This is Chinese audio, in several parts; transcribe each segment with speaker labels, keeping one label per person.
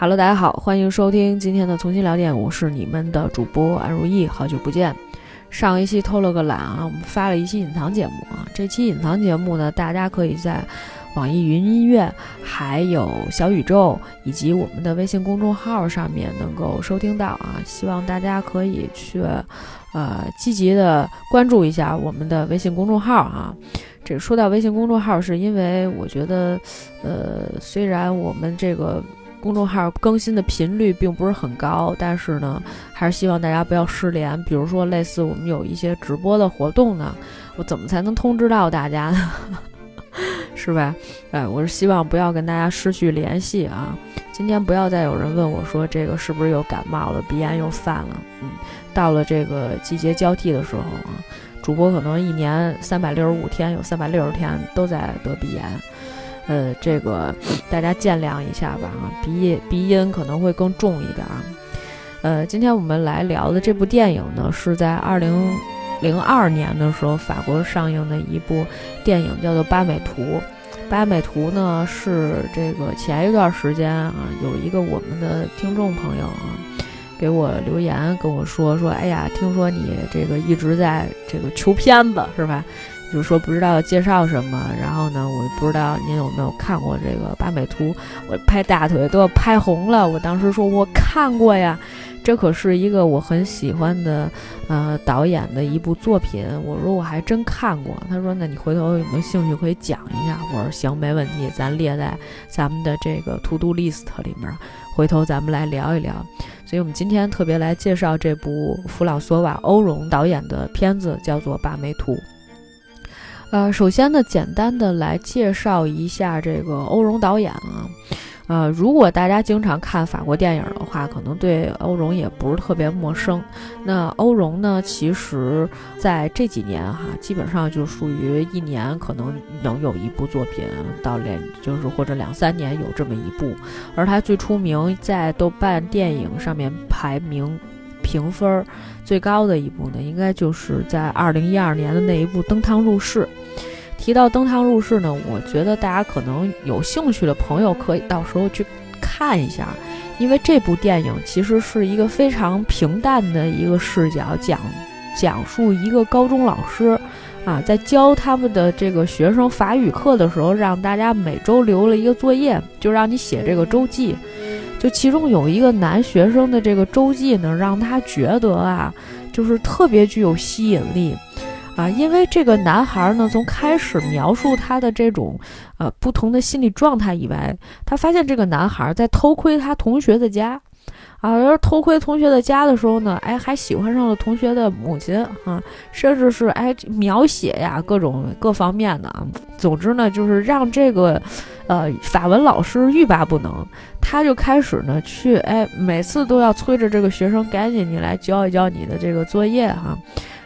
Speaker 1: Hello，大家好，欢迎收听今天的重新聊点，我是你们的主播安如意，好久不见。上一期偷了个懒啊，我们发了一期隐藏节目啊，这期隐藏节目呢，大家可以在网易云音乐、还有小宇宙以及我们的微信公众号上面能够收听到啊，希望大家可以去呃积极的关注一下我们的微信公众号啊。这说到微信公众号，是因为我觉得，呃，虽然我们这个。公众号更新的频率并不是很高，但是呢，还是希望大家不要失联。比如说，类似我们有一些直播的活动呢，我怎么才能通知到大家呢？是吧？哎，我是希望不要跟大家失去联系啊。今天不要再有人问我说这个是不是又感冒了，鼻炎又犯了。嗯，到了这个季节交替的时候啊，主播可能一年三百六十五天，有三百六十天都在得鼻炎。呃，这个大家见谅一下吧啊，鼻鼻音可能会更重一点啊。呃，今天我们来聊的这部电影呢，是在二零零二年的时候法国上映的一部电影，叫做《八美图》。《八美图》呢是这个前一段时间啊，有一个我们的听众朋友啊，给我留言跟我说说，哎呀，听说你这个一直在这个求片子是吧？就是说不知道介绍什么，然后呢，我不知道您有没有看过这个八美图，我拍大腿都要拍红了。我当时说我看过呀，这可是一个我很喜欢的呃导演的一部作品。我说我还真看过。他说那你回头有没有兴趣可以讲一下？我说行，没问题，咱列在咱们的这个 to do list 里面，回头咱们来聊一聊。所以我们今天特别来介绍这部弗朗索瓦欧容导演的片子，叫做《八美图》。呃，首先呢，简单的来介绍一下这个欧荣导演啊，呃，如果大家经常看法国电影的话，可能对欧荣也不是特别陌生。那欧荣呢，其实在这几年哈，基本上就属于一年可能能有一部作品，到连就是或者两三年有这么一部。而他最出名，在豆瓣电影上面排名。评分最高的一部呢，应该就是在二零一二年的那一部《登堂入室》。提到《登堂入室》呢，我觉得大家可能有兴趣的朋友可以到时候去看一下，因为这部电影其实是一个非常平淡的一个视角，讲讲述一个高中老师啊，在教他们的这个学生法语课的时候，让大家每周留了一个作业，就让你写这个周记。就其中有一个男学生的这个周记呢，让他觉得啊，就是特别具有吸引力，啊，因为这个男孩呢，从开始描述他的这种呃不同的心理状态以外，他发现这个男孩在偷窥他同学的家。啊，要是偷窥同学的家的时候呢，哎，还喜欢上了同学的母亲啊，甚至是哎描写呀，各种各方面的啊。总之呢，就是让这个，呃，法文老师欲罢不能。他就开始呢去哎，每次都要催着这个学生赶紧你来交一交你的这个作业哈。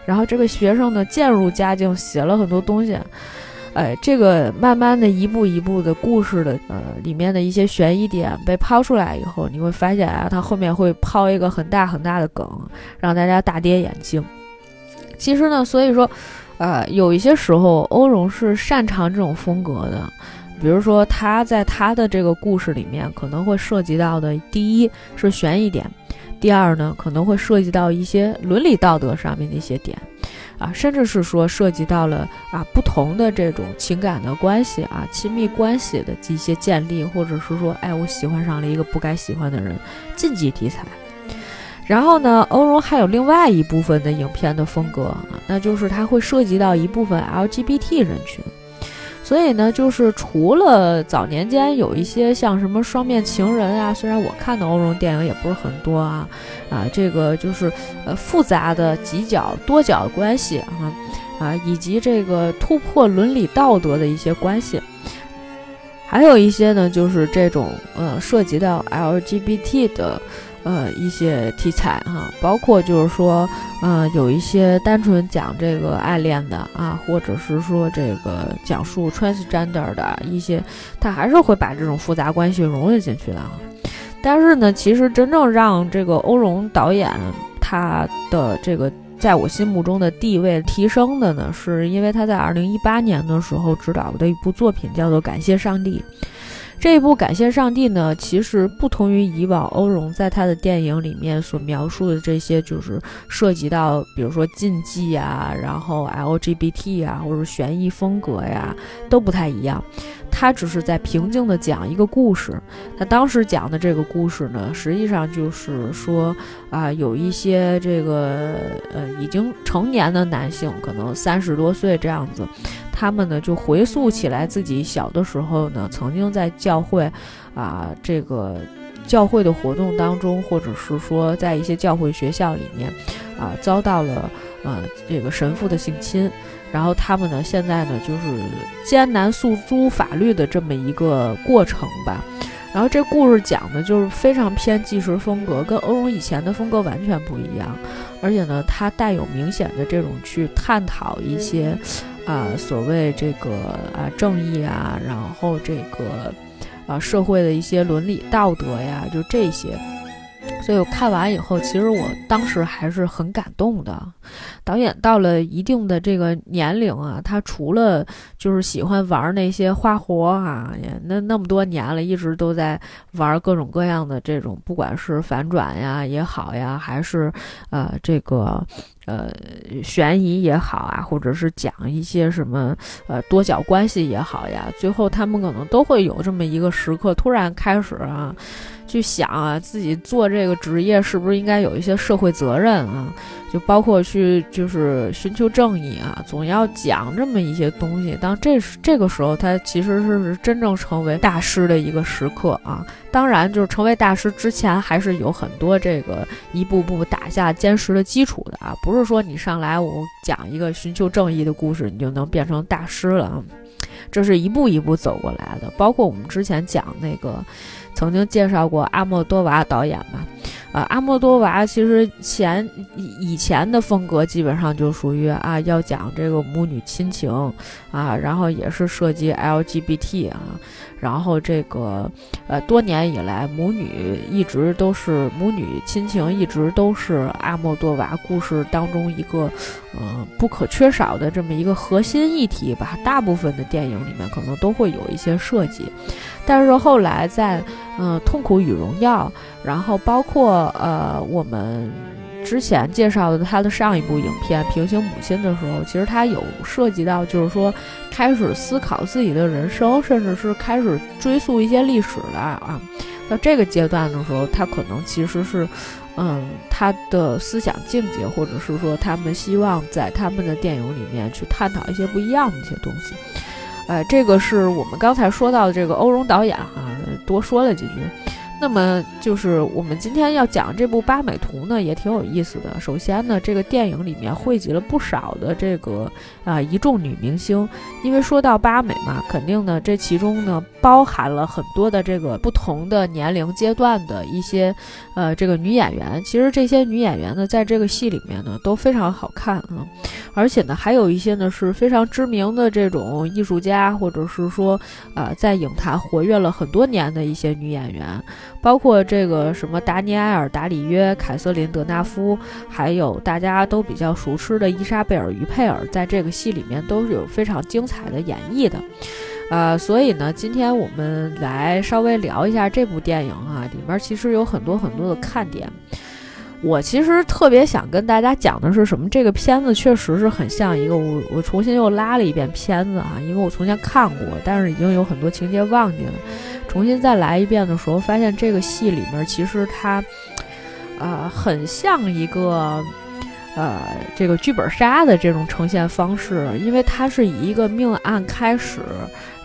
Speaker 1: 然后这个学生呢渐入佳境，写了很多东西。哎，这个慢慢的一步一步的故事的呃里面的一些悬疑点被抛出来以后，你会发现啊，它后面会抛一个很大很大的梗，让大家大跌眼镜。其实呢，所以说，呃，有一些时候欧荣是擅长这种风格的，比如说他在他的这个故事里面可能会涉及到的，第一是悬疑点，第二呢可能会涉及到一些伦理道德上面的一些点。啊，甚至是说涉及到了啊不同的这种情感的关系啊，亲密关系的一些建立，或者是说，哎，我喜欢上了一个不该喜欢的人，禁忌题材。然后呢，欧荣还有另外一部分的影片的风格啊，那就是它会涉及到一部分 LGBT 人群。所以呢，就是除了早年间有一些像什么双面情人啊，虽然我看的欧荣电影也不是很多啊，啊，这个就是呃复杂的几角多角关系啊，啊，以及这个突破伦理道德的一些关系，还有一些呢，就是这种呃涉及到 LGBT 的。呃，一些题材哈，包括就是说，呃，有一些单纯讲这个爱恋的啊，或者是说这个讲述 transgender 的一些，他还是会把这种复杂关系融入进去的啊。但是呢，其实真正让这个欧荣导演他的这个在我心目中的地位提升的呢，是因为他在二零一八年的时候执导的一部作品叫做《感谢上帝》。这一部《感谢上帝》呢，其实不同于以往欧荣在他的电影里面所描述的这些，就是涉及到比如说禁忌啊，然后 LGBT 啊，或者悬疑风格呀，都不太一样。他只是在平静地讲一个故事。他当时讲的这个故事呢，实际上就是说啊，有一些这个呃已经成年的男性，可能三十多岁这样子，他们呢就回溯起来自己小的时候呢，曾经在教会啊这个教会的活动当中，或者是说在一些教会学校里面啊遭到了呃这个神父的性侵。然后他们呢，现在呢，就是艰难诉诸法律的这么一个过程吧。然后这故事讲的就是非常偏纪实风格，跟欧荣以前的风格完全不一样。而且呢，它带有明显的这种去探讨一些，啊，所谓这个啊正义啊，然后这个啊社会的一些伦理道德呀，就这些。所以我看完以后，其实我当时还是很感动的。导演到了一定的这个年龄啊，他除了就是喜欢玩那些花活啊，那那么多年了，一直都在玩各种各样的这种，不管是反转呀也好呀，还是呃这个呃悬疑也好啊，或者是讲一些什么呃多角关系也好呀，最后他们可能都会有这么一个时刻，突然开始啊。去想啊，自己做这个职业是不是应该有一些社会责任啊？就包括去就是寻求正义啊，总要讲这么一些东西。当这这个时候，他其实是真正成为大师的一个时刻啊。当然，就是成为大师之前，还是有很多这个一步步打下坚实的基础的啊。不是说你上来我讲一个寻求正义的故事，你就能变成大师了啊。这是一步一步走过来的。包括我们之前讲那个。曾经介绍过阿莫多瓦导演嘛？啊，阿莫多瓦其实前以以前的风格基本上就属于啊，要讲这个母女亲情啊，然后也是涉及 LGBT 啊，然后这个呃多年以来母女一直都是母女亲情，一直都是阿莫多瓦故事当中一个呃不可缺少的这么一个核心议题吧。大部分的电影里面可能都会有一些设计，但是后来在嗯痛苦与荣耀，然后包括。呃，我们之前介绍的他的上一部影片《平行母亲》的时候，其实他有涉及到，就是说开始思考自己的人生，甚至是开始追溯一些历史的啊。到这个阶段的时候，他可能其实是，嗯，他的思想境界，或者是说他们希望在他们的电影里面去探讨一些不一样的一些东西。呃，这个是我们刚才说到的这个欧荣导演哈，多说了几句。那么就是我们今天要讲这部《八美图》呢，也挺有意思的。首先呢，这个电影里面汇集了不少的这个啊一众女明星，因为说到八美嘛，肯定呢这其中呢包含了很多的这个不同的年龄阶段的一些呃这个女演员。其实这些女演员呢，在这个戏里面呢都非常好看啊，而且呢还有一些呢是非常知名的这种艺术家，或者是说呃在影坛活跃了很多年的一些女演员。包括这个什么达尼埃尔·达里约、凯瑟琳·德纳夫，还有大家都比较熟知的伊莎贝尔·于佩尔，在这个戏里面都是有非常精彩的演绎的。呃，所以呢，今天我们来稍微聊一下这部电影啊，里面其实有很多很多的看点。我其实特别想跟大家讲的是什么？这个片子确实是很像一个我我重新又拉了一遍片子啊，因为我从前看过，但是已经有很多情节忘记了。重新再来一遍的时候，发现这个戏里面其实它，呃，很像一个，呃，这个剧本杀的这种呈现方式，因为它是以一个命案开始，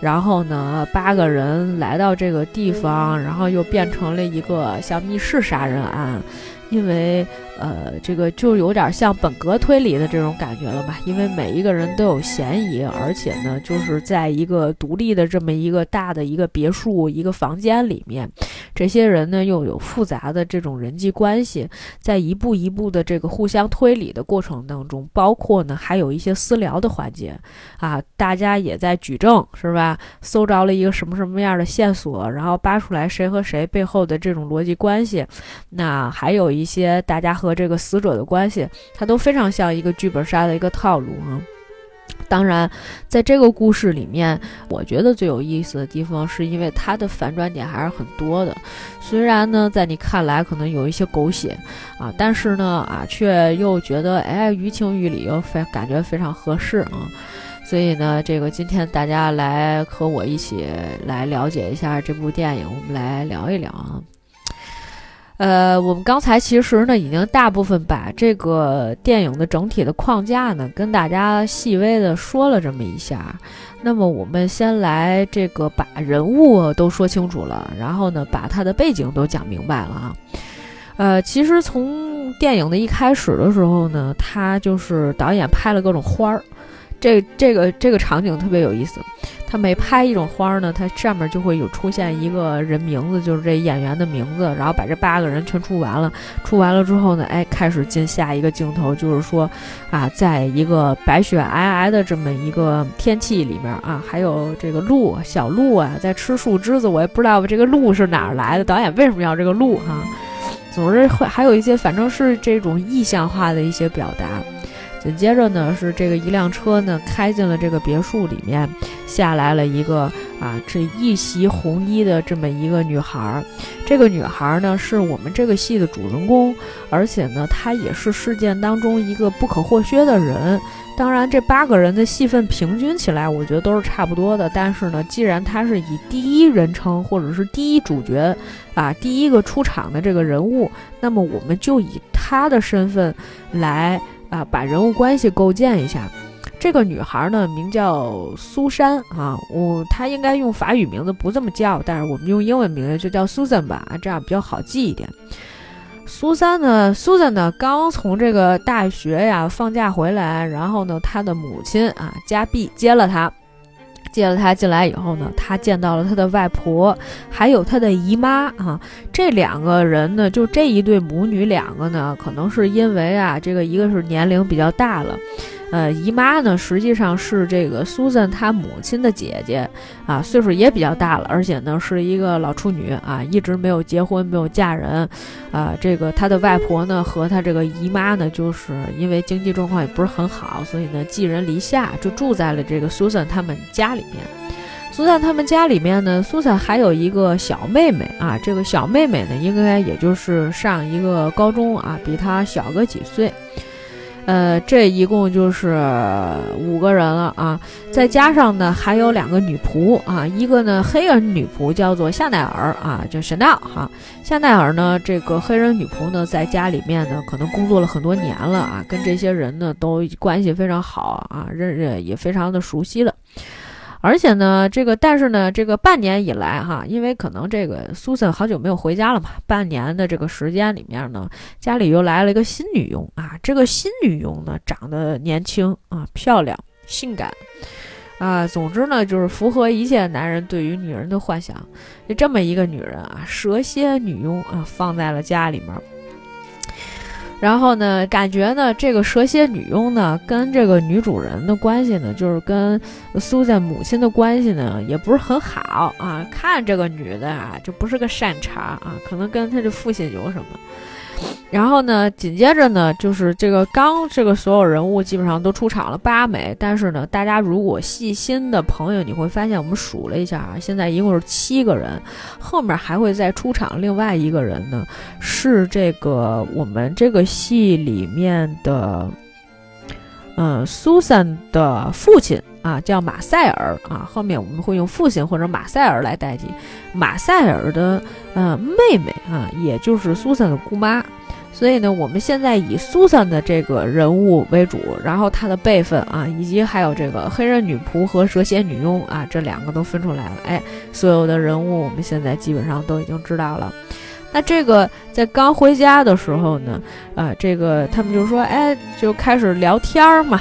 Speaker 1: 然后呢，八个人来到这个地方，然后又变成了一个像密室杀人案，因为。呃，这个就有点像本格推理的这种感觉了吧？因为每一个人都有嫌疑，而且呢，就是在一个独立的这么一个大的一个别墅一个房间里面，这些人呢又有复杂的这种人际关系，在一步一步的这个互相推理的过程当中，包括呢还有一些私聊的环节啊，大家也在举证是吧？搜着了一个什么什么样的线索，然后扒出来谁和谁背后的这种逻辑关系，那还有一些大家和这个死者的关系，它都非常像一个剧本杀的一个套路啊。当然，在这个故事里面，我觉得最有意思的地方，是因为它的反转点还是很多的。虽然呢，在你看来可能有一些狗血啊，但是呢，啊，却又觉得哎，于情于理又非感觉非常合适啊。所以呢，这个今天大家来和我一起来了解一下这部电影，我们来聊一聊啊。呃，我们刚才其实呢，已经大部分把这个电影的整体的框架呢，跟大家细微的说了这么一下。那么我们先来这个把人物都说清楚了，然后呢，把他的背景都讲明白了啊。呃，其实从电影的一开始的时候呢，他就是导演拍了各种花儿。这这个这个场景特别有意思，他每拍一种花呢，它上面就会有出现一个人名字，就是这演员的名字，然后把这八个人全出完了，出完了之后呢，哎，开始进下一个镜头，就是说，啊，在一个白雪皑皑的这么一个天气里面啊，还有这个鹿小鹿啊，在吃树枝子，我也不知道这个鹿是哪儿来的，导演为什么要这个鹿哈？总之会还有一些，反正是这种意象化的一些表达。紧接着呢，是这个一辆车呢开进了这个别墅里面，下来了一个啊，这一袭红衣的这么一个女孩儿。这个女孩儿呢是我们这个戏的主人公，而且呢她也是事件当中一个不可或缺的人。当然，这八个人的戏份平均起来，我觉得都是差不多的。但是呢，既然她是以第一人称或者是第一主角啊，第一个出场的这个人物，那么我们就以她的身份来。啊，把人物关系构建一下。这个女孩呢，名叫苏珊啊，我她应该用法语名字不这么叫，但是我们用英文名字就叫 Susan 吧，这样比较好记一点。苏珊呢，Susan 呢，刚从这个大学呀放假回来，然后呢，她的母亲啊，加碧接了她。接了他进来以后呢，他见到了他的外婆，还有他的姨妈啊。这两个人呢，就这一对母女两个呢，可能是因为啊，这个一个是年龄比较大了。呃，姨妈呢，实际上是这个苏珊她母亲的姐姐啊，岁数也比较大了，而且呢是一个老处女啊，一直没有结婚，没有嫁人，啊，这个她的外婆呢和她这个姨妈呢，就是因为经济状况也不是很好，所以呢寄人篱下，就住在了这个苏珊他们家里面。苏珊他们家里面呢，苏珊还有一个小妹妹啊，这个小妹妹呢，应该也就是上一个高中啊，比她小个几岁。呃，这一共就是五个人了啊，再加上呢还有两个女仆啊，一个呢黑人女仆叫做夏奈尔啊，叫 Chanel 哈。夏奈尔呢，这个黑人女仆呢，在家里面呢可能工作了很多年了啊，跟这些人呢都关系非常好啊，认认也非常的熟悉了。而且呢，这个但是呢，这个半年以来哈，因为可能这个苏珊好久没有回家了嘛，半年的这个时间里面呢，家里又来了一个新女佣啊。这个新女佣呢，长得年轻啊，漂亮，性感啊，总之呢，就是符合一切男人对于女人的幻想。就这么一个女人啊，蛇蝎女佣啊，放在了家里面。然后呢，感觉呢，这个蛇蝎女佣呢，跟这个女主人的关系呢，就是跟苏珊母亲的关系呢，也不是很好啊。看这个女的啊，就不是个善茬啊，可能跟她的父亲有什么。然后呢，紧接着呢，就是这个刚这个所有人物基本上都出场了八枚，但是呢，大家如果细心的朋友，你会发现我们数了一下啊，现在一共是七个人，后面还会再出场另外一个人呢，是这个我们这个戏里面的，嗯，苏珊的父亲啊，叫马塞尔啊，后面我们会用父亲或者马塞尔来代替，马塞尔的呃妹妹啊，也就是苏珊的姑妈。所以呢，我们现在以苏珊的这个人物为主，然后她的辈分啊，以及还有这个黑人女仆和蛇蝎女佣啊，这两个都分出来了。哎，所有的人物我们现在基本上都已经知道了。那这个在刚回家的时候呢，啊，这个他们就说，哎，就开始聊天儿嘛。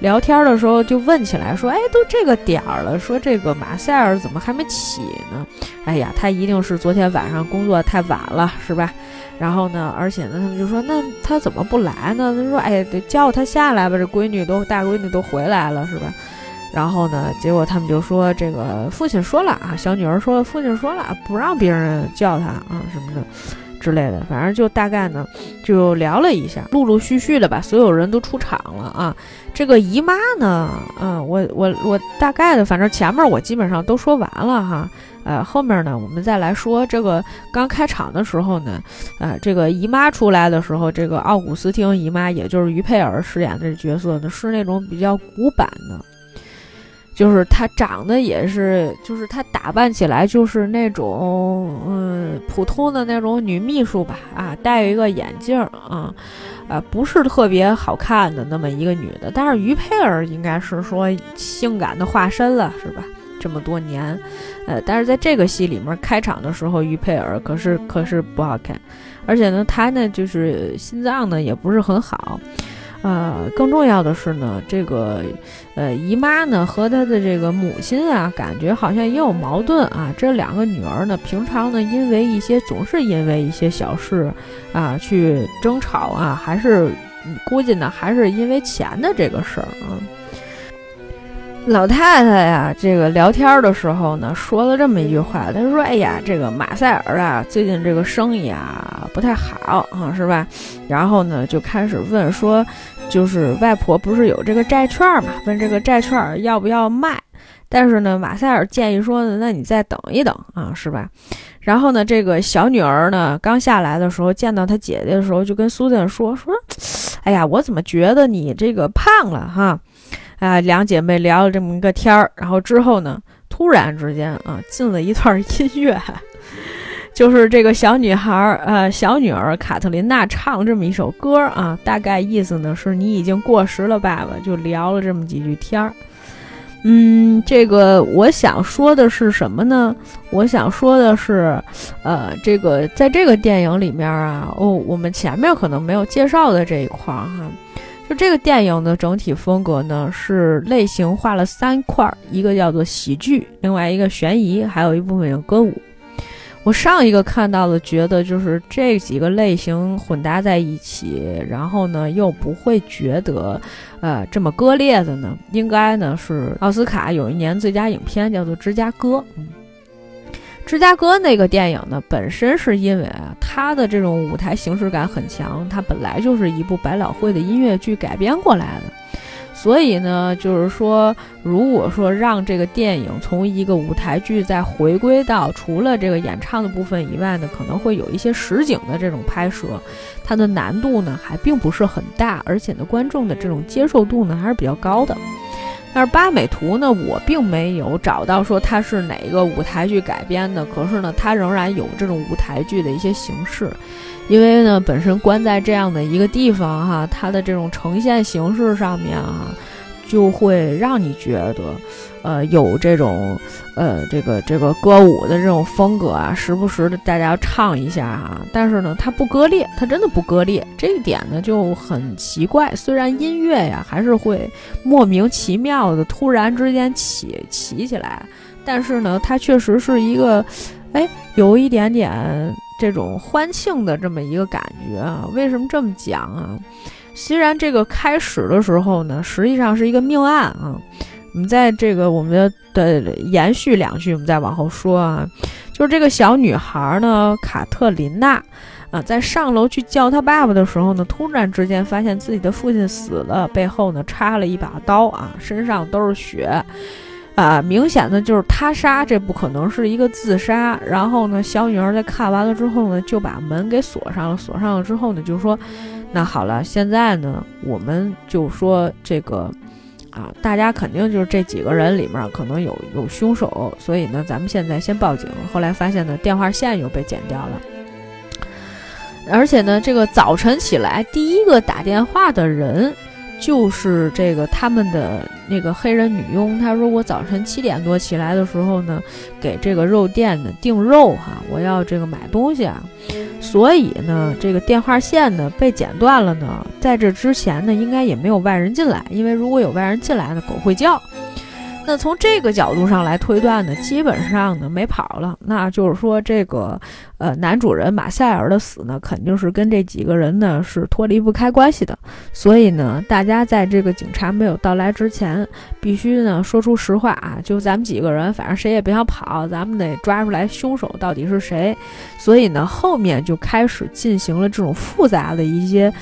Speaker 1: 聊天的时候就问起来，说，哎，都这个点儿了，说这个马塞尔怎么还没起呢？哎呀，他一定是昨天晚上工作太晚了，是吧？然后呢，而且呢，他们就说，那他怎么不来呢？他说，哎，得叫他下来吧。这闺女都大闺女都回来了，是吧？然后呢，结果他们就说，这个父亲说了啊，小女儿说，父亲说了，不让别人叫他啊什么的。之类的，反正就大概呢就聊了一下，陆陆续续的把所有人都出场了啊。这个姨妈呢，嗯，我我我大概的，反正前面我基本上都说完了哈。呃，后面呢，我们再来说这个刚开场的时候呢，呃，这个姨妈出来的时候，这个奥古斯汀姨妈，也就是于佩尔饰演的角色呢，是那种比较古板的。就是她长得也是，就是她打扮起来就是那种，嗯，普通的那种女秘书吧，啊，戴一个眼镜啊，啊，不是特别好看的那么一个女的。但是于佩尔应该是说性感的化身了，是吧？这么多年，呃，但是在这个戏里面开场的时候，于佩尔可是可是不好看，而且呢，她呢就是心脏呢也不是很好。呃，更重要的是呢，这个，呃，姨妈呢和她的这个母亲啊，感觉好像也有矛盾啊。这两个女儿呢，平常呢，因为一些总是因为一些小事啊去争吵啊，还是估计呢，还是因为钱的这个事儿啊。老太太呀，这个聊天的时候呢，说了这么一句话，她说：“哎呀，这个马塞尔啊，最近这个生意啊不太好啊，是吧？”然后呢，就开始问说，就是外婆不是有这个债券嘛？问这个债券要不要卖？但是呢，马塞尔建议说呢，那你再等一等啊，是吧？然后呢，这个小女儿呢，刚下来的时候见到她姐姐的时候，就跟苏珊说：“说，哎呀，我怎么觉得你这个胖了哈？”啊，两姐妹聊了这么一个天儿，然后之后呢，突然之间啊，进了一段音乐，就是这个小女孩儿，呃，小女儿卡特琳娜唱这么一首歌啊，大概意思呢是你已经过时了，爸爸，就聊了这么几句天儿。嗯，这个我想说的是什么呢？我想说的是，呃，这个在这个电影里面啊，哦，我们前面可能没有介绍的这一块儿哈。就这个电影的整体风格呢，是类型画了三块儿，一个叫做喜剧，另外一个悬疑，还有一部分有歌舞。我上一个看到的，觉得就是这几个类型混搭在一起，然后呢又不会觉得，呃，这么割裂的呢，应该呢是奥斯卡有一年最佳影片叫做《芝加哥》。嗯。芝加哥那个电影呢，本身是因为啊，它的这种舞台形式感很强，它本来就是一部百老汇的音乐剧改编过来的，所以呢，就是说，如果说让这个电影从一个舞台剧再回归到除了这个演唱的部分以外呢，可能会有一些实景的这种拍摄，它的难度呢还并不是很大，而且呢，观众的这种接受度呢还是比较高的。但是八美图呢，我并没有找到说它是哪个舞台剧改编的，可是呢，它仍然有这种舞台剧的一些形式，因为呢，本身关在这样的一个地方哈，它的这种呈现形式上面啊。就会让你觉得，呃，有这种，呃，这个这个歌舞的这种风格啊，时不时的大家唱一下哈。但是呢，它不割裂，它真的不割裂，这一点呢就很奇怪。虽然音乐呀还是会莫名其妙的突然之间起起起来，但是呢，它确实是一个，哎，有一点点这种欢庆的这么一个感觉啊。为什么这么讲啊？虽然这个开始的时候呢，实际上是一个命案啊。我们在这个我们的延续两句，我们再往后说啊。就是这个小女孩呢，卡特琳娜啊，在上楼去叫她爸爸的时候呢，突然之间发现自己的父亲死了，背后呢插了一把刀啊，身上都是血啊，明显的就是他杀，这不可能是一个自杀。然后呢，小女儿在看完了之后呢，就把门给锁上了。锁上了之后呢，就说。那好了，现在呢，我们就说这个，啊，大家肯定就是这几个人里面可能有有凶手，所以呢，咱们现在先报警。后来发现呢，电话线又被剪掉了，而且呢，这个早晨起来第一个打电话的人。就是这个他们的那个黑人女佣，她说我早晨七点多起来的时候呢，给这个肉店呢订肉哈，我要这个买东西啊，所以呢，这个电话线呢被剪断了呢，在这之前呢，应该也没有外人进来，因为如果有外人进来呢，狗会叫。那从这个角度上来推断呢，基本上呢没跑了。那就是说，这个呃男主人马塞尔的死呢，肯定是跟这几个人呢是脱离不开关系的。所以呢，大家在这个警察没有到来之前，必须呢说出实话啊，就咱们几个人，反正谁也别想跑，咱们得抓出来凶手到底是谁。所以呢，后面就开始进行了这种复杂的一些，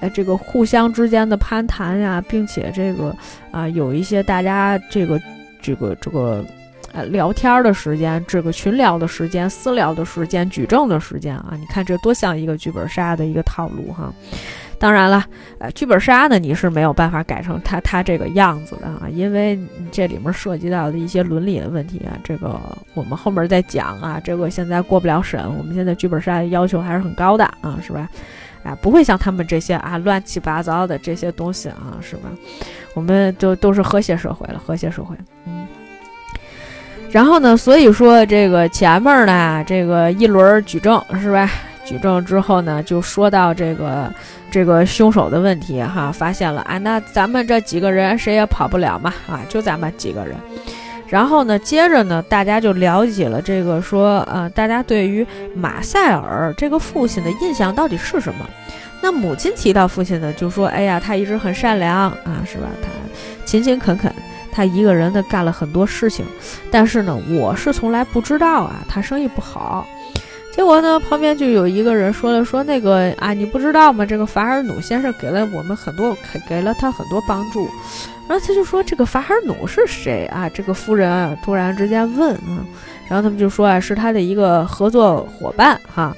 Speaker 1: 呃，这个互相之间的攀谈呀，并且这个啊有一些大家这个。这个这个，呃，聊天的时间，这个群聊的时间，私聊的时间，举证的时间啊，你看这多像一个剧本杀的一个套路哈。当然了，呃，剧本杀呢，你是没有办法改成他他这个样子的啊，因为这里面涉及到的一些伦理的问题啊，这个我们后面再讲啊，这个现在过不了审，我们现在剧本杀的要求还是很高的啊，是吧？啊，不会像他们这些啊乱七八糟的这些东西啊，是吧？我们都都是和谐社会了，和谐社会。嗯。然后呢，所以说这个前面呢，这个一轮举证是吧？举证之后呢，就说到这个这个凶手的问题哈，发现了啊，那咱们这几个人谁也跑不了嘛啊，就咱们几个人。然后呢，接着呢，大家就了解了这个说，呃，大家对于马塞尔这个父亲的印象到底是什么？那母亲提到父亲呢，就说，哎呀，他一直很善良啊，是吧？他勤勤恳恳，他一个人呢干了很多事情。但是呢，我是从来不知道啊，他生意不好。结果呢，旁边就有一个人说了，说那个啊，你不知道吗？这个法尔努先生给了我们很多，给给了他很多帮助。然后他就说：“这个法尔努是谁啊？”这个夫人啊，突然之间问啊，然后他们就说啊，是他的一个合作伙伴哈。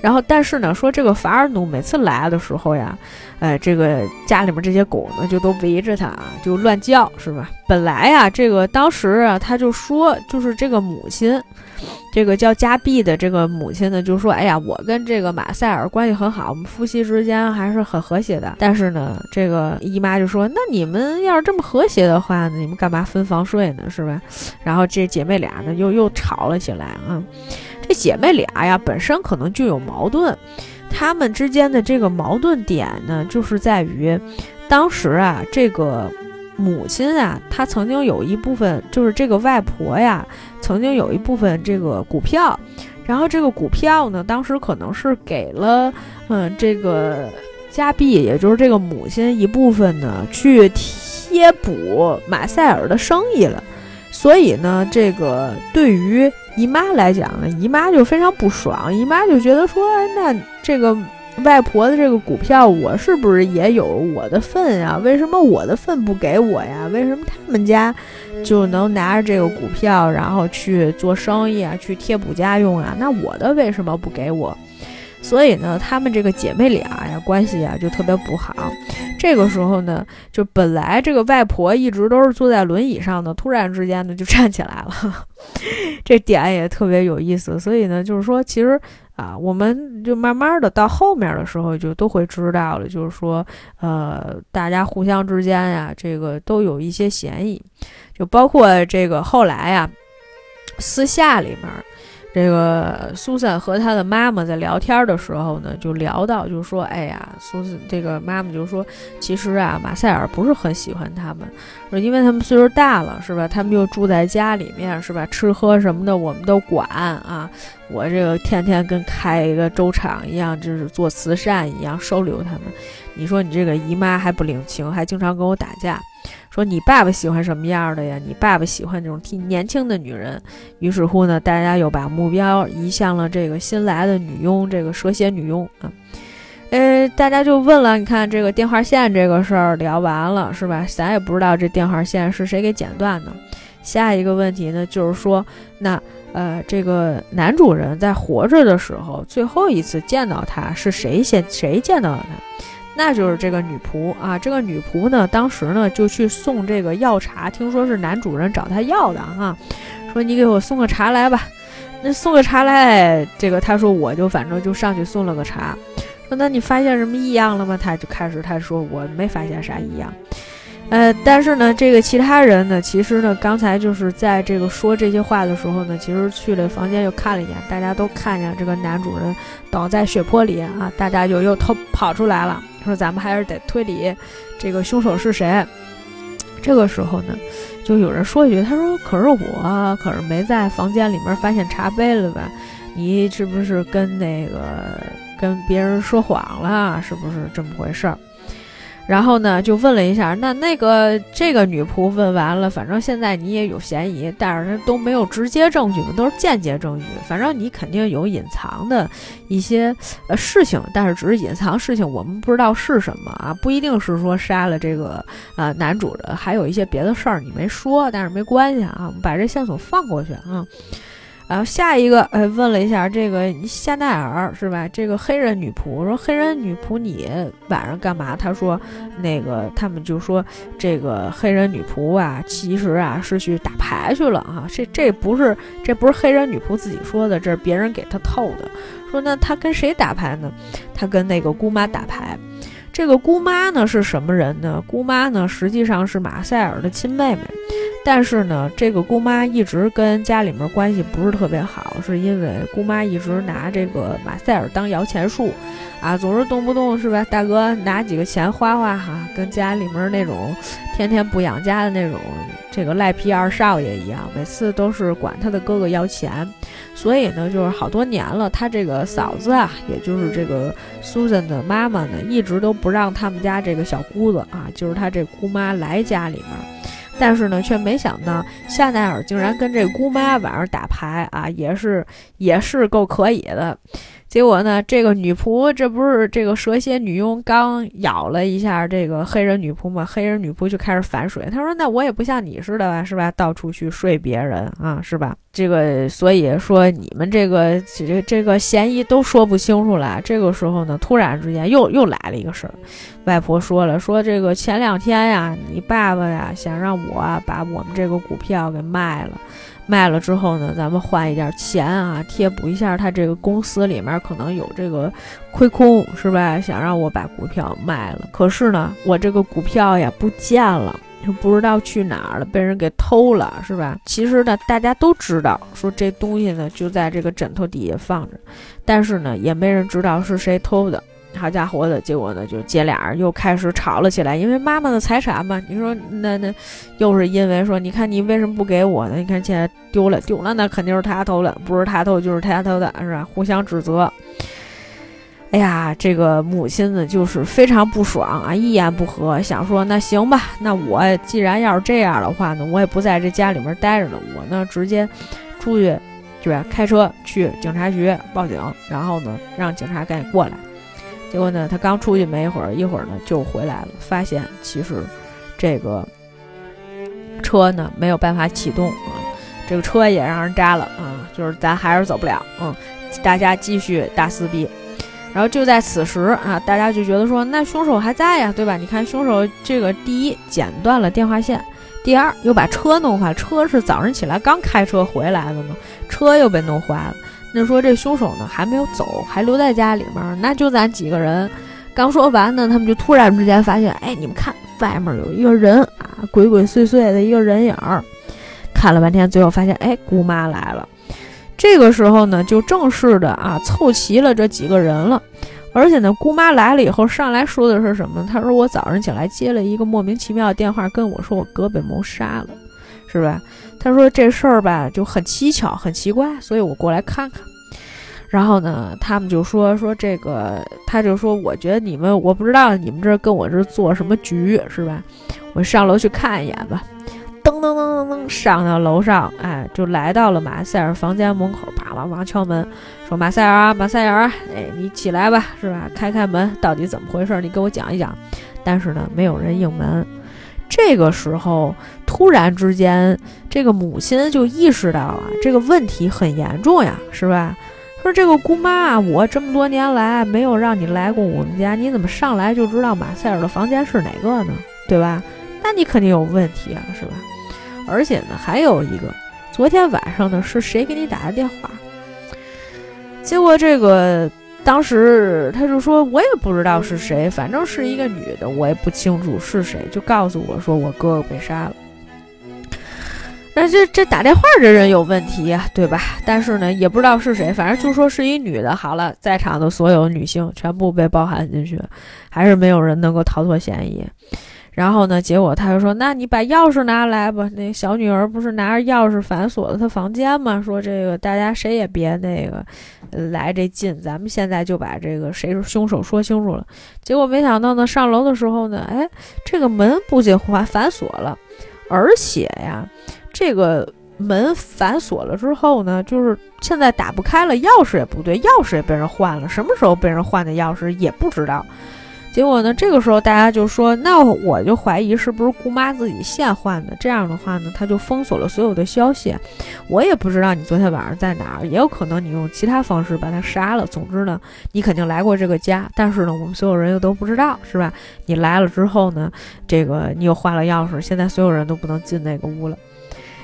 Speaker 1: 然后但是呢，说这个法尔努每次来的时候呀，哎，这个家里面这些狗呢就都围着他啊，就乱叫是吧？本来呀，这个当时啊，他就说，就是这个母亲。这个叫加币的这个母亲呢，就说：“哎呀，我跟这个马塞尔关系很好，我们夫妻之间还是很和谐的。但是呢，这个姨妈就说：‘那你们要是这么和谐的话呢，你们干嘛分房睡呢？是吧？’然后这姐妹俩呢，又又吵了起来啊。这姐妹俩呀，本身可能就有矛盾，他们之间的这个矛盾点呢，就是在于当时啊，这个。”母亲啊，她曾经有一部分，就是这个外婆呀，曾经有一部分这个股票，然后这个股票呢，当时可能是给了，嗯，这个加币，也就是这个母亲一部分呢，去贴补马塞尔的生意了，所以呢，这个对于姨妈来讲呢，姨妈就非常不爽，姨妈就觉得说，那这个。外婆的这个股票，我是不是也有我的份呀？为什么我的份不给我呀？为什么他们家就能拿着这个股票，然后去做生意啊，去贴补家用啊？那我的为什么不给我？所以呢，他们这个姐妹俩呀，关系呀就特别不好。这个时候呢，就本来这个外婆一直都是坐在轮椅上的，突然之间呢就站起来了，这点也特别有意思。所以呢，就是说，其实。啊，我们就慢慢的到后面的时候就都会知道了，就是说，呃，大家互相之间呀，这个都有一些嫌疑，就包括这个后来呀，私下里面。这个苏珊和她的妈妈在聊天的时候呢，就聊到，就说：“哎呀，苏珊这个妈妈就说，其实啊，马塞尔不是很喜欢他们，说因为他们岁数大了，是吧？他们又住在家里面，是吧？吃喝什么的我们都管啊。我这个天天跟开一个粥厂一样，就是做慈善一样收留他们。你说你这个姨妈还不领情，还经常跟我打架。”说你爸爸喜欢什么样的呀？你爸爸喜欢这种挺年轻的女人。于是乎呢，大家又把目标移向了这个新来的女佣，这个蛇蝎女佣啊。呃，大家就问了，你看这个电话线这个事儿聊完了是吧？咱也不知道这电话线是谁给剪断的。下一个问题呢，就是说，那呃，这个男主人在活着的时候，最后一次见到他是谁先谁见到了他？那就是这个女仆啊，这个女仆呢，当时呢就去送这个药茶，听说是男主人找她要的哈，说你给我送个茶来吧。那送个茶来，这个他说我就反正就上去送了个茶。说那你发现什么异样了吗？他就开始他说我没发现啥异样。呃，但是呢，这个其他人呢，其实呢，刚才就是在这个说这些话的时候呢，其实去了房间又看了一眼，大家都看见这个男主人倒在血泊里啊，大家就又偷跑出来了，说咱们还是得推理这个凶手是谁。这个时候呢，就有人说一句，他说：“可是我可是没在房间里面发现茶杯了吧？你是不是跟那个跟别人说谎了？是不是这么回事儿？”然后呢，就问了一下，那那个这个女仆问完了，反正现在你也有嫌疑，但是都没有直接证据嘛，都是间接证据。反正你肯定有隐藏的一些呃事情，但是只是隐藏事情，我们不知道是什么啊，不一定是说杀了这个啊男主的，还有一些别的事儿你没说，但是没关系啊，我们把这线索放过去啊。然后下一个，哎，问了一下这个夏奈尔是吧？这个黑人女仆说：“黑人女仆，你晚上干嘛？”他说：“那个他们就说这个黑人女仆啊，其实啊是去打牌去了啊。这这不是这不是黑人女仆自己说的，这是别人给他透的。说那他跟谁打牌呢？他跟那个姑妈打牌。这个姑妈呢是什么人呢？姑妈呢实际上是马塞尔的亲妹妹。”但是呢，这个姑妈一直跟家里面关系不是特别好，是因为姑妈一直拿这个马塞尔当摇钱树，啊，总是动不动是吧，大哥拿几个钱花花哈，跟家里面那种天天不养家的那种这个赖皮二少爷一样，每次都是管他的哥哥要钱，所以呢，就是好多年了，他这个嫂子啊，也就是这个 Susan 的妈妈呢，一直都不让他们家这个小姑子啊，就是他这姑妈来家里面。但是呢，却没想到夏奈尔竟然跟这姑妈晚上打牌啊，也是也是够可以的。结果呢，这个女仆这不是这个蛇蝎女佣刚咬了一下这个黑人女仆嘛？黑人女仆就开始反水，她说：“那我也不像你似的吧，是吧？到处去睡别人啊，是吧？这个所以说你们这个这这个嫌疑都说不清楚了。这个时候呢，突然之间又又来了一个事儿，外婆说了，说这个前两天呀，你爸爸呀想让我把我们这个股票给卖了。”卖了之后呢，咱们换一点钱啊，贴补一下他这个公司里面可能有这个亏空，是吧？想让我把股票卖了，可是呢，我这个股票呀不见了，不知道去哪儿了，被人给偷了，是吧？其实呢，大家都知道，说这东西呢就在这个枕头底下放着，但是呢，也没人知道是谁偷的。好家伙的，结果呢，就姐俩又开始吵了起来，因为妈妈的财产嘛。你说那那，又是因为说，你看你为什么不给我呢？你看现在丢了丢了，那肯定是他偷的，不是他偷就是他偷的，是吧？互相指责。哎呀，这个母亲呢，就是非常不爽啊，一言不合，想说那行吧，那我既然要是这样的话呢，我也不在这家里面待着了，我呢直接出去，对吧？开车去警察局报警，然后呢让警察赶紧过来。结果呢，他刚出去没一会儿，一会儿呢就回来了，发现其实这个车呢没有办法启动啊，这个车也让人扎了啊，就是咱还是走不了，嗯，大家继续大撕逼。然后就在此时啊，大家就觉得说，那凶手还在呀，对吧？你看凶手这个第一剪断了电话线，第二又把车弄坏，车是早上起来刚开车回来的嘛，车又被弄坏了。那说这凶手呢还没有走，还留在家里面，那就咱几个人。刚说完呢，他们就突然之间发现，哎，你们看外面有一个人啊，鬼鬼祟祟的一个人影儿。看了半天，最后发现，哎，姑妈来了。这个时候呢，就正式的啊凑齐了这几个人了。而且呢，姑妈来了以后，上来说的是什么？她说我早上起来接了一个莫名其妙的电话，跟我说我哥被谋杀了，是吧？他说这事儿吧就很蹊跷，很奇怪，所以我过来看看。然后呢，他们就说说这个，他就说我觉得你们，我不知道你们这跟我这做什么局是吧？我上楼去看一眼吧。噔噔噔噔噔，上到楼上，哎，就来到了马塞尔房间门口，啪啪啪敲门，说马塞尔啊，马塞尔，哎，你起来吧，是吧？开开门，到底怎么回事？你给我讲一讲。但是呢，没有人应门。这个时候，突然之间，这个母亲就意识到啊，这个问题很严重呀，是吧？说这个姑妈，我这么多年来没有让你来过我们家，你怎么上来就知道马塞尔的房间是哪个呢？对吧？那你肯定有问题啊，是吧？而且呢，还有一个，昨天晚上呢，是谁给你打的电话？结果这个。当时他就说：“我也不知道是谁，反正是一个女的，我也不清楚是谁。就告诉我说我哥哥被杀了。那这这打电话这人有问题呀，对吧？但是呢，也不知道是谁，反正就说是一女的。好了，在场的所有女性全部被包含进去，还是没有人能够逃脱嫌疑。然后呢，结果他就说：“那你把钥匙拿来吧。”那小女儿不是拿着钥匙反锁了他房间吗？说这个大家谁也别那个来这近，咱们现在就把这个谁是凶手说清楚了。结果没想到呢，上楼的时候呢，哎，这个门不仅反反锁了，而且呀，这个门反锁了之后呢，就是现在打不开了，钥匙也不对，钥匙也被人换了，什么时候被人换的钥匙也不知道。结果呢？这个时候大家就说：“那我就怀疑是不是姑妈自己现换的。这样的话呢，他就封锁了所有的消息。我也不知道你昨天晚上在哪儿，也有可能你用其他方式把他杀了。总之呢，你肯定来过这个家，但是呢，我们所有人又都不知道，是吧？你来了之后呢，这个你又换了钥匙，现在所有人都不能进那个屋了。”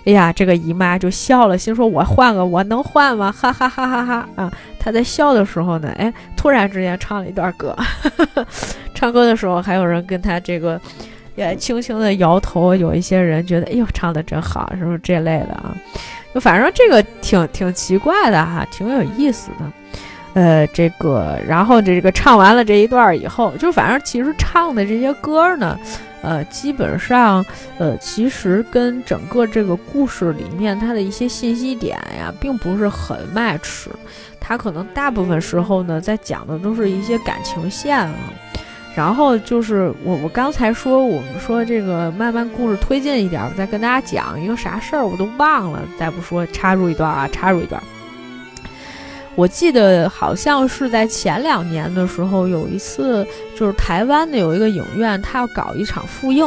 Speaker 1: 哎呀，这个姨妈就笑了，心说：“我换个，我能换吗？”哈哈哈哈哈啊！她在笑的时候呢，哎，突然之间唱了一段歌，唱歌的时候还有人跟她这个也轻轻的摇头，有一些人觉得：“哎呦，唱的真好，是不是这类的啊？”就反正这个挺挺奇怪的哈，挺有意思的。呃，这个然后这个唱完了这一段以后，就反正其实唱的这些歌呢。呃，基本上，呃，其实跟整个这个故事里面它的一些信息点呀，并不是很 match。它可能大部分时候呢，在讲的都是一些感情线啊。然后就是我我刚才说，我们说这个慢慢故事推进一点，我再跟大家讲一个啥事儿，我都忘了。再不说，插入一段啊，插入一段。我记得好像是在前两年的时候，有一次就是台湾的有一个影院，他要搞一场复映。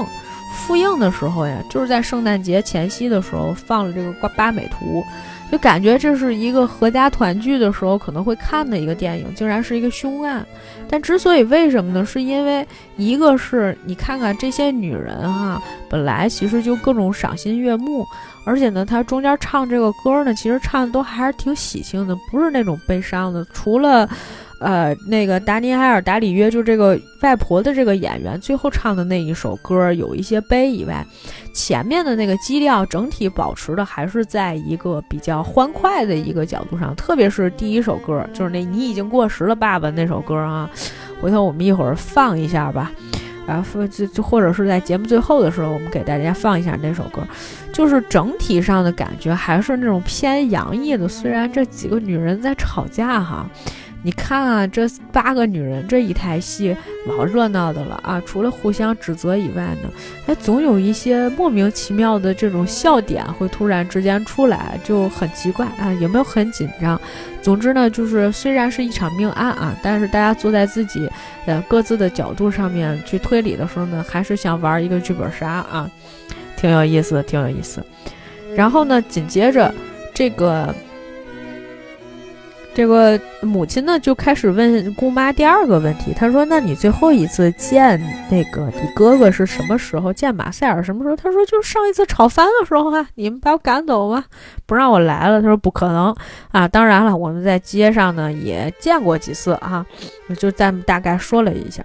Speaker 1: 复映的时候呀，就是在圣诞节前夕的时候放了这个《八美图》，就感觉这是一个合家团聚的时候可能会看的一个电影，竟然是一个凶案。但之所以为什么呢？是因为一个是你看看这些女人哈，本来其实就各种赏心悦目。而且呢，他中间唱这个歌呢，其实唱的都还是挺喜庆的，不是那种悲伤的。除了，呃，那个达尼埃尔·达里约，就这个外婆的这个演员，最后唱的那一首歌有一些悲以外，前面的那个基调整体保持的还是在一个比较欢快的一个角度上。特别是第一首歌，就是那你已经过时了，爸爸那首歌啊，回头我们一会儿放一下吧。啊，或就就或者是在节目最后的时候，我们给大家放一下那首歌，就是整体上的感觉还是那种偏洋溢的。虽然这几个女人在吵架哈。你看啊，这八个女人这一台戏老热闹的了啊！除了互相指责以外呢，哎，总有一些莫名其妙的这种笑点会突然之间出来，就很奇怪啊！有没有很紧张？总之呢，就是虽然是一场命案啊，但是大家坐在自己呃各自的角度上面去推理的时候呢，还是想玩一个剧本杀啊，挺有意思的，挺有意思。然后呢，紧接着这个。这个母亲呢，就开始问姑妈第二个问题。她说：“那你最后一次见那个你哥哥是什么时候？见马塞尔什么时候？”她说：“就是上一次炒翻的时候啊，你们把我赶走吗？不让我来了。”她说：“不可能啊！当然了，我们在街上呢也见过几次啊，就这么大概说了一下。”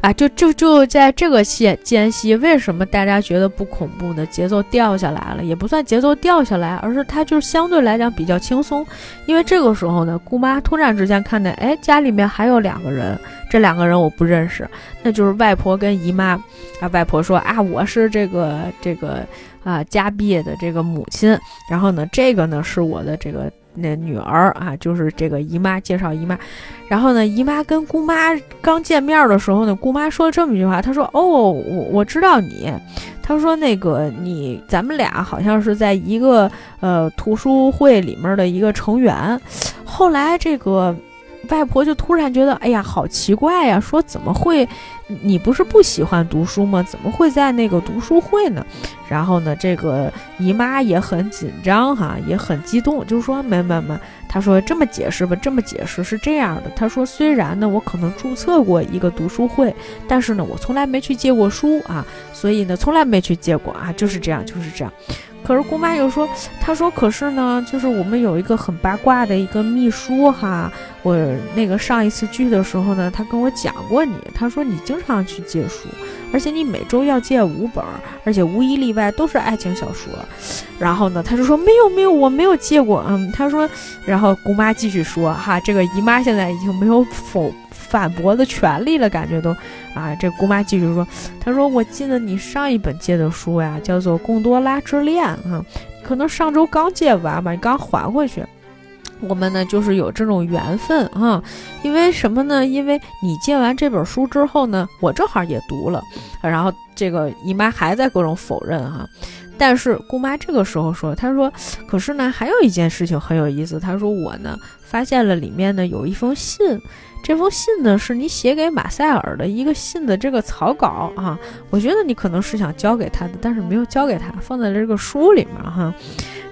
Speaker 1: 啊，就就就在这个间间隙，为什么大家觉得不恐怖呢？节奏掉下来了，也不算节奏掉下来，而是它就是相对来讲比较轻松。因为这个时候呢，姑妈突然之间看见，哎，家里面还有两个人，这两个人我不认识，那就是外婆跟姨妈。啊，外婆说啊，我是这个这个啊家毕业的这个母亲，然后呢，这个呢是我的这个。那女儿啊，就是这个姨妈介绍姨妈，然后呢，姨妈跟姑妈刚见面的时候呢，姑妈说了这么一句话，她说：“哦，我我知道你。”她说：“那个你，咱们俩好像是在一个呃图书会里面的一个成员。”后来这个。外婆就突然觉得，哎呀，好奇怪呀！说怎么会？你不是不喜欢读书吗？怎么会在那个读书会呢？然后呢，这个姨妈也很紧张哈，也很激动，就说没没没，她说这么解释吧，这么解释是这样的。她说虽然呢，我可能注册过一个读书会，但是呢，我从来没去借过书啊，所以呢，从来没去借过啊，就是这样，就是这样。可是姑妈又说：“她说，可是呢，就是我们有一个很八卦的一个秘书哈，我那个上一次聚的时候呢，他跟我讲过你。他说你经常去借书，而且你每周要借五本，而且无一例外都是爱情小说。然后呢，他就说没有没有，我没有借过。嗯，他说，然后姑妈继续说哈，这个姨妈现在已经没有否。”反驳的权利了，感觉都啊。这姑妈继续说，她说我记得你上一本借的书呀，叫做《贡多拉之恋》啊，可能上周刚借完吧，你刚还回去。我们呢，就是有这种缘分啊，因为什么呢？因为你借完这本书之后呢，我正好也读了，然后这个姨妈还在各种否认哈，但是姑妈这个时候说，她说，可是呢，还有一件事情很有意思，她说我呢发现了里面呢有一封信。这封信呢，是你写给马塞尔的一个信的这个草稿啊。我觉得你可能是想交给他的，但是没有交给他，放在了这个书里面哈。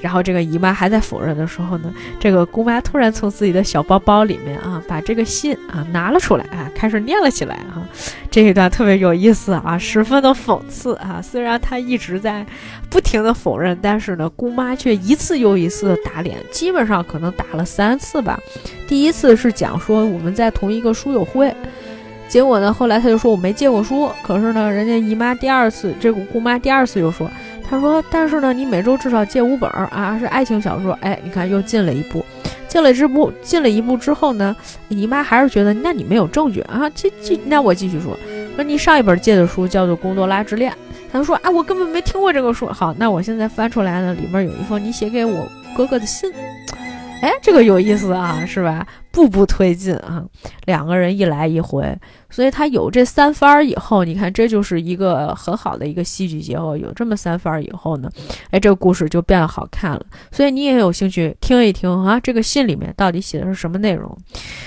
Speaker 1: 然后这个姨妈还在否认的时候呢，这个姑妈突然从自己的小包包里面啊，把这个信啊拿了出来啊，开始念了起来啊。这一段特别有意思啊，十分的讽刺啊。虽然她一直在不停的否认，但是呢，姑妈却一次又一次的打脸，基本上可能打了三次吧。第一次是讲说我们在同一个书友会，结果呢，后来他就说我没借过书。可是呢，人家姨妈第二次，这个姑妈第二次又说。他说：“但是呢，你每周至少借五本儿啊，是爱情小说。哎，你看又进了一步，进了这步，进了一步之后呢，姨妈还是觉得，那你没有证据啊？继继，那我继续说，说你上一本借的书叫做《贡多拉之恋》，他说啊，我根本没听过这个书。好，那我现在翻出来呢，里面有一封你写给我哥哥的信。”哎，这个有意思啊，是吧？步步推进啊，两个人一来一回，所以他有这三番儿以后，你看这就是一个很好的一个戏剧结构。有这么三番儿以后呢，哎，这个故事就变得好看了。所以你也有兴趣听一听啊，这个信里面到底写的是什么内容？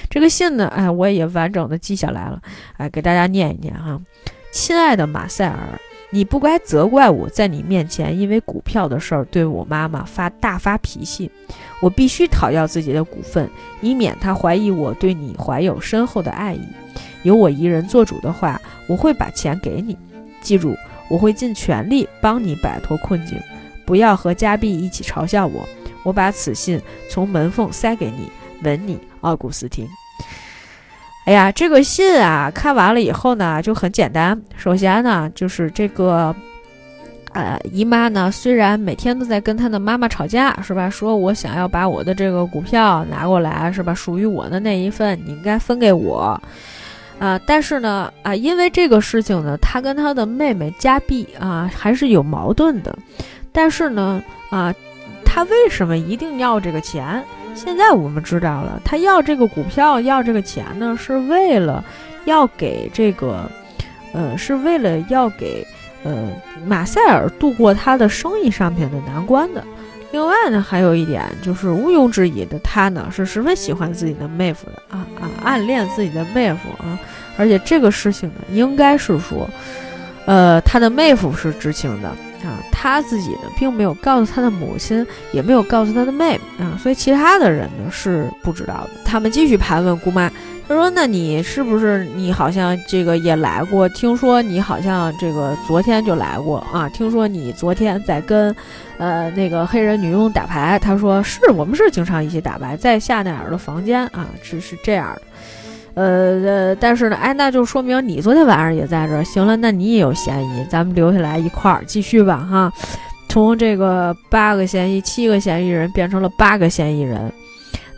Speaker 1: 这个信呢，哎，我也完整的记下来了，哎，给大家念一念哈。亲爱的马塞尔。你不该责怪我在你面前因为股票的事儿对我妈妈发大发脾气。我必须讨要自己的股份，以免她怀疑我对你怀有深厚的爱意。由我一人做主的话，我会把钱给你。记住，我会尽全力帮你摆脱困境。不要和加币一起嘲笑我。我把此信从门缝塞给你，吻你，奥古斯汀。哎呀，这个信啊，看完了以后呢，就很简单。首先呢，就是这个，呃，姨妈呢，虽然每天都在跟她的妈妈吵架，是吧？说我想要把我的这个股票拿过来，是吧？属于我的那一份，你应该分给我，啊，但是呢，啊，因为这个事情呢，她跟她的妹妹加币啊，还是有矛盾的。但是呢，啊，她为什么一定要这个钱？现在我们知道了，他要这个股票，要这个钱呢，是为了要给这个，呃，是为了要给呃马塞尔度过他的生意上面的难关的。另外呢，还有一点就是毋庸置疑的，他呢是十分喜欢自己的妹夫的啊啊，暗恋自己的妹夫啊，而且这个事情呢，应该是说，呃，他的妹夫是知情的。啊，他自己呢，并没有告诉他的母亲，也没有告诉他的妹妹啊，所以其他的人呢是不知道的。他们继续盘问姑妈，他说：“那你是不是你好像这个也来过？听说你好像这个昨天就来过啊？听说你昨天在跟，呃，那个黑人女佣打牌？”他说：“是我们是经常一起打牌，在夏奈尔的房间啊，是是这样的。”呃呃，但是呢，哎，那就说明你昨天晚上也在这儿。行了，那你也有嫌疑，咱们留下来一块儿继续吧，哈。从这个八个嫌疑、七个嫌疑人变成了八个嫌疑人。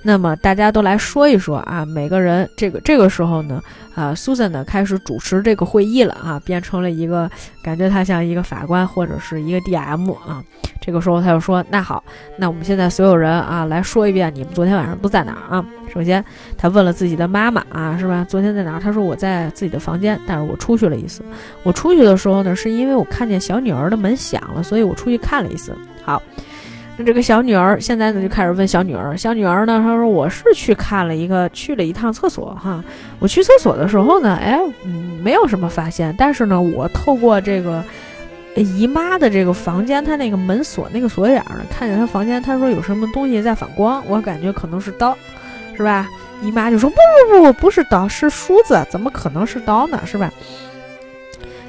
Speaker 1: 那么大家都来说一说啊，每个人这个这个时候呢，啊，Susan 呢开始主持这个会议了啊，变成了一个感觉他像一个法官或者是一个 DM 啊。这个时候他就说：“那好，那我们现在所有人啊来说一遍，你们昨天晚上都在哪儿啊？”首先他问了自己的妈妈啊，是吧？昨天在哪儿？他说：“我在自己的房间，但是我出去了一次。我出去的时候呢，是因为我看见小女儿的门响了，所以我出去看了一次。”好。这个小女儿现在呢就开始问小女儿，小女儿呢她说我是去看了一个去了一趟厕所哈，我去厕所的时候呢，哎，嗯，没有什么发现，但是呢，我透过这个姨妈的这个房间，她那个门锁那个锁眼呢，看见她房间，她说有什么东西在反光，我感觉可能是刀，是吧？姨妈就说不不不，不是刀，是梳子，怎么可能是刀呢？是吧？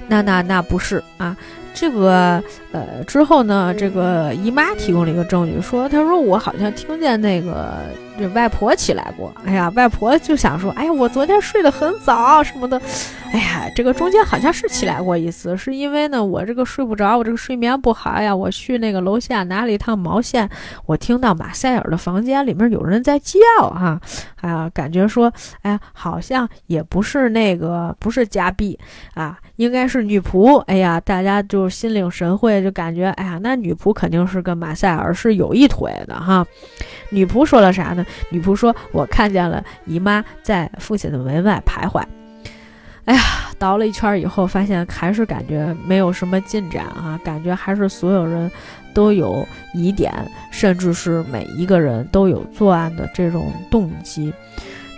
Speaker 1: 那那那不是啊。这个呃之后呢，这个姨妈提供了一个证据，说她说我好像听见那个这外婆起来过。哎呀，外婆就想说，哎呀，我昨天睡得很早什么的。哎呀，这个中间好像是起来过一次，是因为呢，我这个睡不着，我这个睡眠不好呀。我去那个楼下拿了一趟毛线，我听到马塞尔的房间里面有人在叫哈，哎呀，感觉说，哎呀，好像也不是那个，不是加币啊，应该是女仆。哎呀，大家就心领神会，就感觉，哎呀，那女仆肯定是跟马塞尔是有一腿的哈。女仆说了啥呢？女仆说，我看见了姨妈在父亲的门外徘徊。哎呀，倒了一圈以后，发现还是感觉没有什么进展啊，感觉还是所有人都有疑点，甚至是每一个人都有作案的这种动机。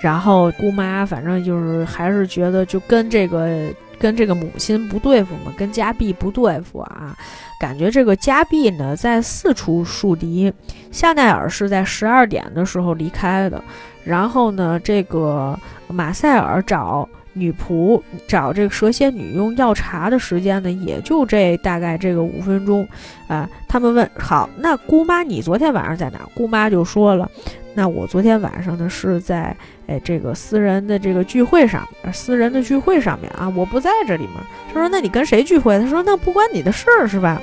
Speaker 1: 然后姑妈反正就是还是觉得就跟这个跟这个母亲不对付嘛，跟加碧不对付啊，感觉这个加碧呢在四处树敌，夏奈尔是在十二点的时候离开的，然后呢这个马塞尔找。女仆找这个蛇蝎女佣要茶的时间呢，也就这大概这个五分钟，啊，他们问好，那姑妈你昨天晚上在哪？姑妈就说了，那我昨天晚上呢是在哎这个私人的这个聚会上，私人的聚会上面啊，我不在这里面。他说那你跟谁聚会？他说那不关你的事儿是吧？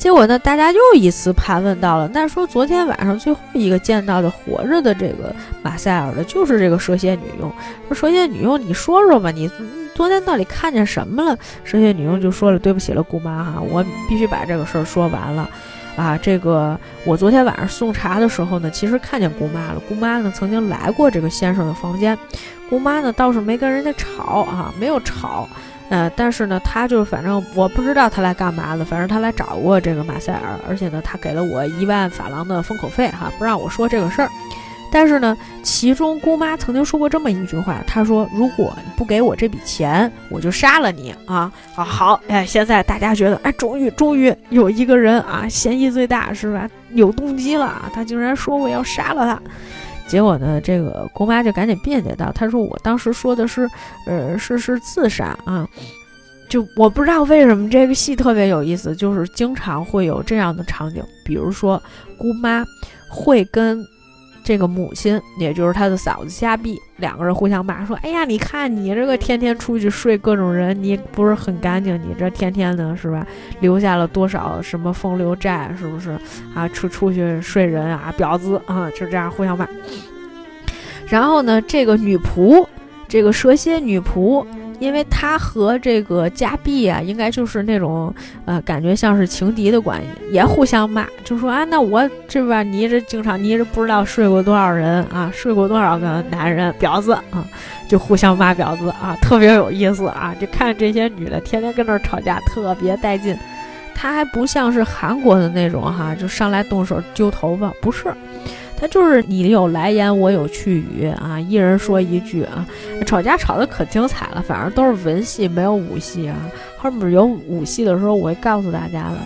Speaker 1: 结果呢，大家又一次盘问到了。那说昨天晚上最后一个见到的活着的这个马塞尔的，就是这个蛇蝎女佣。说蛇蝎女佣，你说说吧，你昨天到底看见什么了？蛇蝎女佣就说了：“对不起了，姑妈哈，我必须把这个事儿说完了。啊，这个我昨天晚上送茶的时候呢，其实看见姑妈了。姑妈呢曾经来过这个先生的房间，姑妈呢倒是没跟人家吵啊，没有吵。”呃，但是呢，他就是反正我不知道他来干嘛的，反正他来找过这个马塞尔，而且呢，他给了我一万法郎的封口费哈，不让我说这个事儿。但是呢，其中姑妈曾经说过这么一句话，她说：“如果不给我这笔钱，我就杀了你啊！”啊，好，哎，现在大家觉得，哎，终于终于有一个人啊，嫌疑最大是吧？有动机了啊，他竟然说我要杀了他。结果呢，这个姑妈就赶紧辩解道：“她说我当时说的是，呃，是是自杀啊，就我不知道为什么这个戏特别有意思，就是经常会有这样的场景，比如说姑妈会跟这个母亲，也就是他的嫂子夏碧两个人互相骂，说：哎呀，你看你这个天天出去睡各种人，你不是很干净，你这天天的是吧？留下了多少什么风流债，是不是啊？出出去睡人啊，婊子啊，就这样互相骂。”然后呢，这个女仆，这个蛇蝎女仆，因为她和这个加币啊，应该就是那种呃，感觉像是情敌的关系，也互相骂，就说啊，那我这边，你这经常，你这不知道睡过多少人啊，睡过多少个男人，婊子啊，就互相骂婊子啊，特别有意思啊，就看这些女的天天跟那儿吵架，特别带劲。她还不像是韩国的那种哈，就上来动手揪头发，不是。他就是你有来言，我有去语啊，一人说一句啊，吵架吵得可精彩了，反正都是文戏，没有武戏啊。后面有武戏的时候，我会告诉大家的。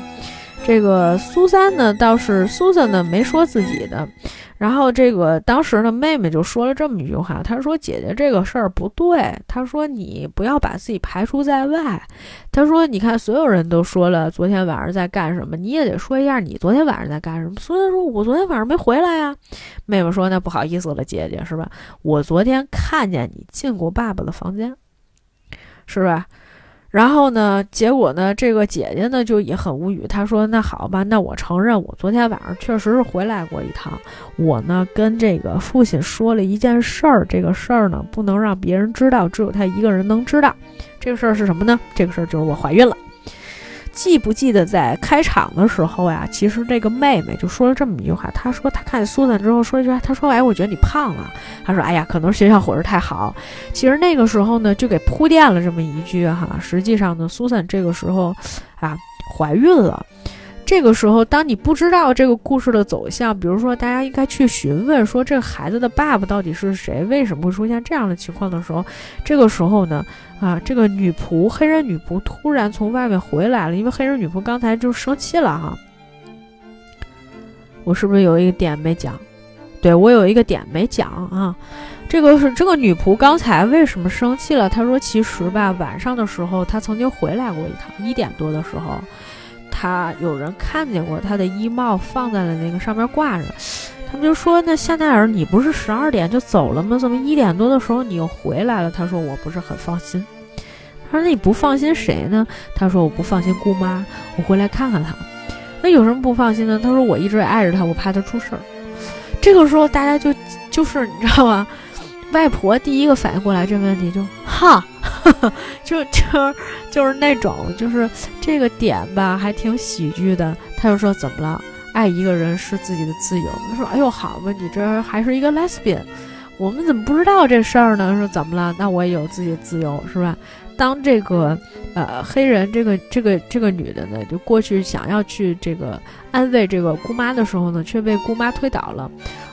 Speaker 1: 这个苏三呢，倒是苏三呢没说自己的。然后这个当时呢，妹妹就说了这么一句话，她说：“姐姐这个事儿不对，她说你不要把自己排除在外。她说你看所有人都说了昨天晚上在干什么，你也得说一下你昨天晚上在干什么。”苏三说：“我昨天晚上没回来呀。”妹妹说：“那不好意思了，姐姐是吧？我昨天看见你进过爸爸的房间，是吧？”然后呢？结果呢？这个姐姐呢就也很无语。她说：“那好吧，那我承认，我昨天晚上确实是回来过一趟。我呢跟这个父亲说了一件事儿，这个事儿呢不能让别人知道，只有他一个人能知道。这个事儿是什么呢？这个事儿就是我怀孕了。”记不记得在开场的时候呀？其实这个妹妹就说了这么一句话。她说她看见苏珊之后说一句话，她说：“哎，我觉得你胖了。”她说：“哎呀，可能学校伙食太好。”其实那个时候呢，就给铺垫了这么一句哈。实际上呢，苏珊这个时候啊怀孕了。这个时候，当你不知道这个故事的走向，比如说大家应该去询问说这个孩子的爸爸到底是谁，为什么会出现这样的情况的时候，这个时候呢？啊，这个女仆黑人女仆突然从外面回来了，因为黑人女仆刚才就生气了哈。我是不是有一个点没讲？对我有一个点没讲啊。这个是这个女仆刚才为什么生气了？她说其实吧，晚上的时候她曾经回来过一趟，一点多的时候，他有人看见过他的衣帽放在了那个上面挂着。他们就说：“那香奈儿，你不是十二点就走了吗？怎么一点多的时候你又回来了？”他说：“我不是很放心。”他说：“那你不放心谁呢？”他说：“我不放心姑妈，我回来看看她。那有什么不放心的？他说：“我一直爱着她，我怕她出事儿。”这个时候大家就就是你知道吗？外婆第一个反应过来这问题就哈，就就就是那种就是这个点吧，还挺喜剧的。他就说：“怎么了？”爱一个人是自己的自由。他说：“哎呦，好吧，你这还是一个 lesbian，我们怎么不知道这事儿呢？说怎么了？那我也有自己的自由，是吧？当这个呃黑人这个这个这个女的呢，就过去想要去这个安慰这个姑妈的时候呢，却被姑妈推倒了，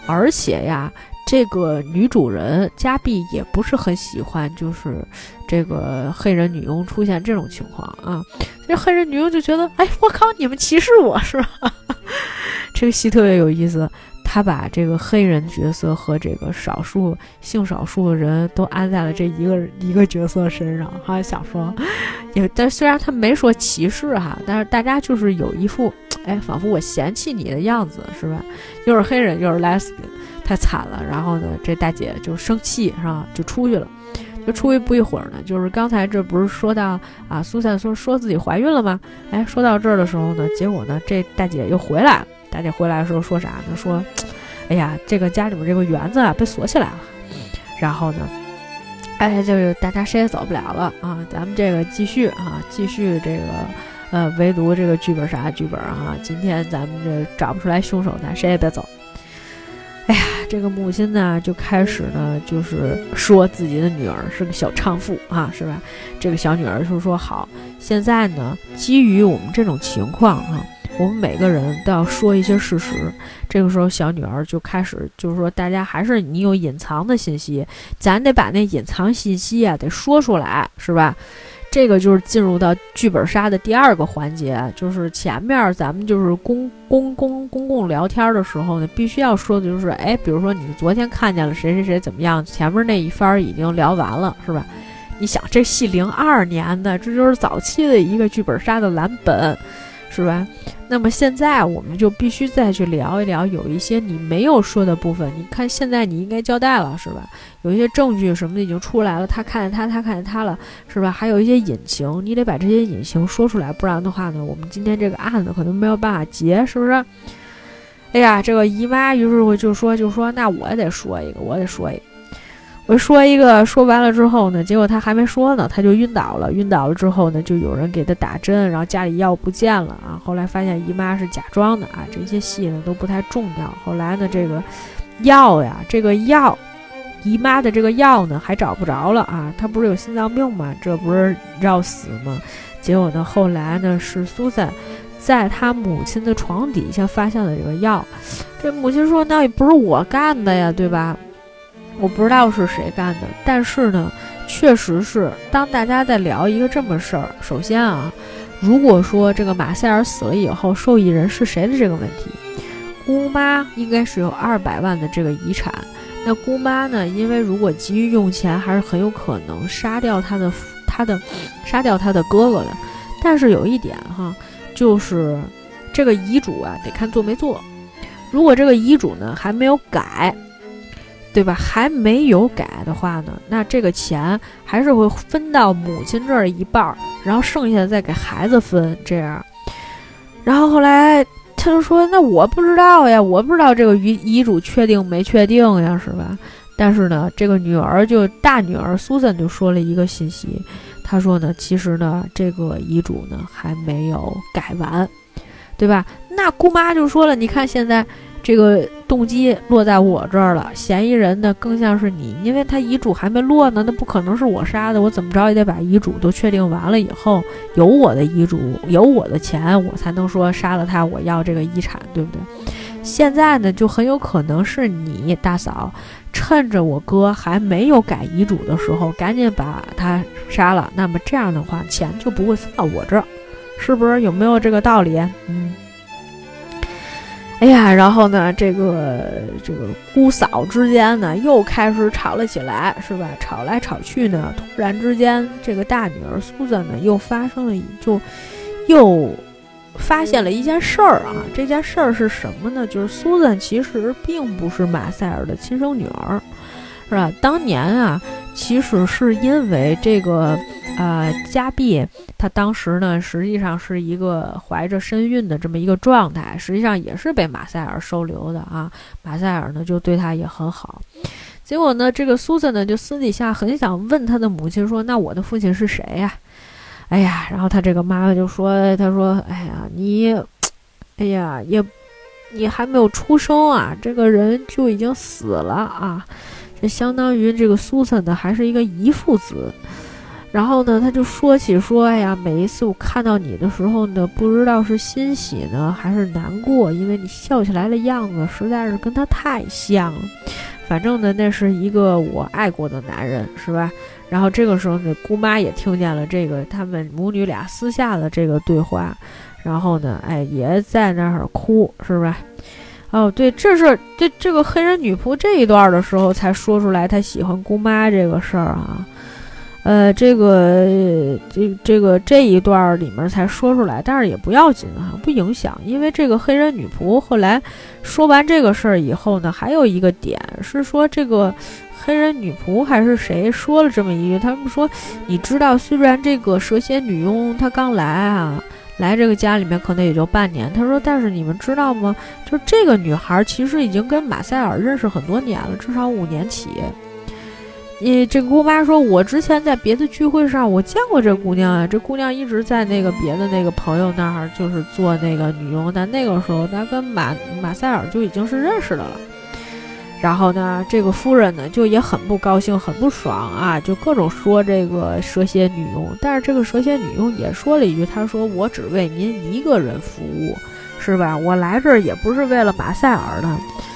Speaker 1: 而且呀。”这个女主人加碧也不是很喜欢，就是这个黑人女佣出现这种情况啊。这黑人女佣就觉得，哎，我靠，你们歧视我是吧？这个戏特别有意思，他把这个黑人角色和这个少数性少数的人都安在了这一个一个角色身上。哈，想说，也但虽然他没说歧视哈，但是大家就是有一副，哎，仿佛我嫌弃你的样子是吧？又是黑人，又是 lesbian。太惨了，然后呢，这大姐就生气是吧？就出去了，就出去不一会儿呢，就是刚才这不是说到啊，苏珊说说自己怀孕了吗？哎，说到这儿的时候呢，结果呢，这大姐又回来了。大姐回来的时候说啥呢？说，哎呀，这个家里面这个园子啊被锁起来了。然后呢，哎，就是大家谁也走不了了啊，咱们这个继续啊，继续这个呃，唯独这个剧本啥剧本啊，今天咱们这找不出来凶手，咱谁也别走。这个母亲呢就开始呢，就是说自己的女儿是个小娼妇啊，是吧？这个小女儿就说：“好，现在呢，基于我们这种情况啊，我们每个人都要说一些事实。”这个时候，小女儿就开始就是说：“大家还是你有隐藏的信息，咱得把那隐藏信息啊得说出来，是吧？”这个就是进入到剧本杀的第二个环节，就是前面咱们就是公公公公共聊天的时候呢，必须要说的就是，哎，比如说你昨天看见了谁谁谁怎么样，前面那一番已经聊完了，是吧？你想这戏零二年的，这就是早期的一个剧本杀的蓝本。是吧？那么现在我们就必须再去聊一聊，有一些你没有说的部分。你看现在你应该交代了，是吧？有一些证据什么的已经出来了，他看见他，他看见他了，是吧？还有一些隐情，你得把这些隐情说出来，不然的话呢，我们今天这个案子可能没有办法结，是不是？哎呀，这个姨妈于是我就说，就说那我也得说一个，我得说一个。我说一个，说完了之后呢，结果他还没说呢，他就晕倒了。晕倒了之后呢，就有人给他打针，然后家里药不见了啊。后来发现姨妈是假装的啊，这些戏呢都不太重要。后来呢，这个药呀，这个药，姨妈的这个药呢还找不着了啊。她不是有心脏病吗？这不是要死吗？结果呢，后来呢是苏珊在她母亲的床底下发现了这个药。这母亲说：“那也不是我干的呀，对吧？”我不知道是谁干的，但是呢，确实是当大家在聊一个这么事儿，首先啊，如果说这个马塞尔死了以后，受益人是谁的这个问题，姑妈应该是有二百万的这个遗产，那姑妈呢，因为如果急于用钱，还是很有可能杀掉他的他的杀掉他的哥哥的。但是有一点哈，就是这个遗嘱啊，得看做没做，如果这个遗嘱呢还没有改。对吧？还没有改的话呢，那这个钱还是会分到母亲这儿一半儿，然后剩下的再给孩子分，这样。然后后来他就说：“那我不知道呀，我不知道这个遗遗嘱确定没确定呀，是吧？”但是呢，这个女儿就大女儿苏珊就说了一个信息，她说呢，其实呢，这个遗嘱呢还没有改完，对吧？那姑妈就说了：“你看现在。”这个动机落在我这儿了，嫌疑人呢更像是你，因为他遗嘱还没落呢，那不可能是我杀的，我怎么着也得把遗嘱都确定完了以后，有我的遗嘱，有我的钱，我才能说杀了他，我要这个遗产，对不对？现在呢，就很有可能是你大嫂，趁着我哥还没有改遗嘱的时候，赶紧把他杀了，那么这样的话，钱就不会分到我这儿，是不是？有没有这个道理？嗯。哎呀，然后呢，这个这个姑嫂之间呢，又开始吵了起来，是吧？吵来吵去呢，突然之间，这个大女儿苏珊呢，又发生了，就又发现了一件事儿啊，这件事儿是什么呢？就是苏珊其实并不是马塞尔的亲生女儿，是吧？当年啊，其实是因为这个。呃，加币他当时呢，实际上是一个怀着身孕的这么一个状态，实际上也是被马塞尔收留的啊。马塞尔呢就对他也很好，结果呢，这个苏珊呢就私底下很想问他的母亲说：“那我的父亲是谁呀？”哎呀，然后他这个妈妈就说：“她说，哎呀，你，哎呀，也，你还没有出生啊，这个人就已经死了啊，这相当于这个苏珊呢还是一个遗腹子。”然后呢，他就说起说，哎呀，每一次我看到你的时候呢，不知道是欣喜呢还是难过，因为你笑起来的样子实在是跟他太像了。反正呢，那是一个我爱过的男人，是吧？然后这个时候呢，姑妈也听见了这个他们母女俩私下的这个对话，然后呢，哎，也在那儿哭，是吧？哦，对，这是这这个黑人女仆这一段的时候才说出来她喜欢姑妈这个事儿啊。呃，这个这这个这一段里面才说出来，但是也不要紧啊，不影响，因为这个黑人女仆后来说完这个事儿以后呢，还有一个点是说，这个黑人女仆还是谁说了这么一句，他们说，你知道，虽然这个蛇蝎女佣她刚来啊，来这个家里面可能也就半年，他说，但是你们知道吗？就这个女孩其实已经跟马塞尔认识很多年了，至少五年起。你这姑妈说，我之前在别的聚会上我见过这姑娘啊，这姑娘一直在那个别的那个朋友那儿，就是做那个女佣，但那个时候她跟马马塞尔就已经是认识的了。然后呢，这个夫人呢就也很不高兴，很不爽啊，就各种说这个蛇蝎女佣。但是这个蛇蝎女佣也说了一句，她说我只为您一个人服务，是吧？我来这儿也不是为了马塞尔的。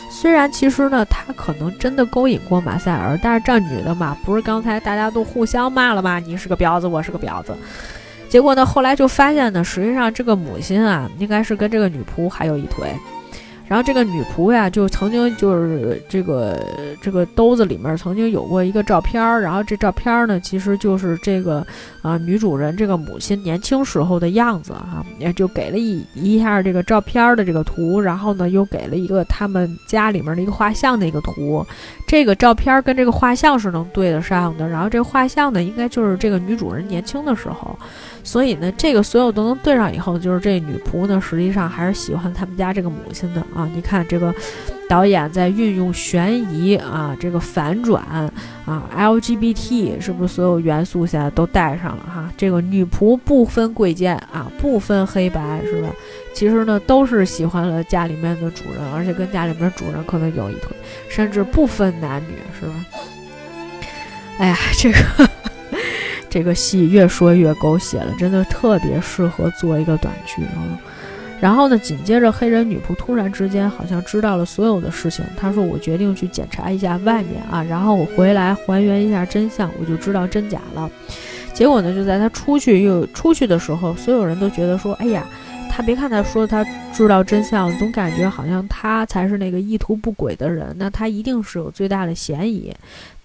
Speaker 1: 虽然其实呢，她可能真的勾引过马塞尔，但是这女的嘛，不是刚才大家都互相骂了吗？你是个婊子，我是个婊子。结果呢，后来就发现呢，实际上这个母亲啊，应该是跟这个女仆还有一腿。然后这个女仆呀，就曾经就是这个这个兜子里面曾经有过一个照片儿，然后这照片儿呢，其实就是这个啊女主人这个母亲年轻时候的样子啊，也就给了一一下这个照片的这个图，然后呢又给了一个他们家里面的一个画像的一个图，这个照片跟这个画像是能对得上的，然后这画像呢应该就是这个女主人年轻的时候。所以呢，这个所有都能对上以后，就是这女仆呢，实际上还是喜欢他们家这个母亲的啊。你看这个导演在运用悬疑啊，这个反转啊，LGBT 是不是所有元素现在都带上了哈？这个女仆不分贵贱啊，不分黑白是吧？其实呢，都是喜欢了家里面的主人，而且跟家里面主人可能有一腿，甚至不分男女是吧？哎呀，这个。这个戏越说越狗血了，真的特别适合做一个短剧啊。然后呢，紧接着黑人女仆突然之间好像知道了所有的事情，她说：“我决定去检查一下外面啊，然后我回来还原一下真相，我就知道真假了。”结果呢，就在她出去又出去的时候，所有人都觉得说：“哎呀。”他别看他说他知道真相，总感觉好像他才是那个意图不轨的人，那他一定是有最大的嫌疑。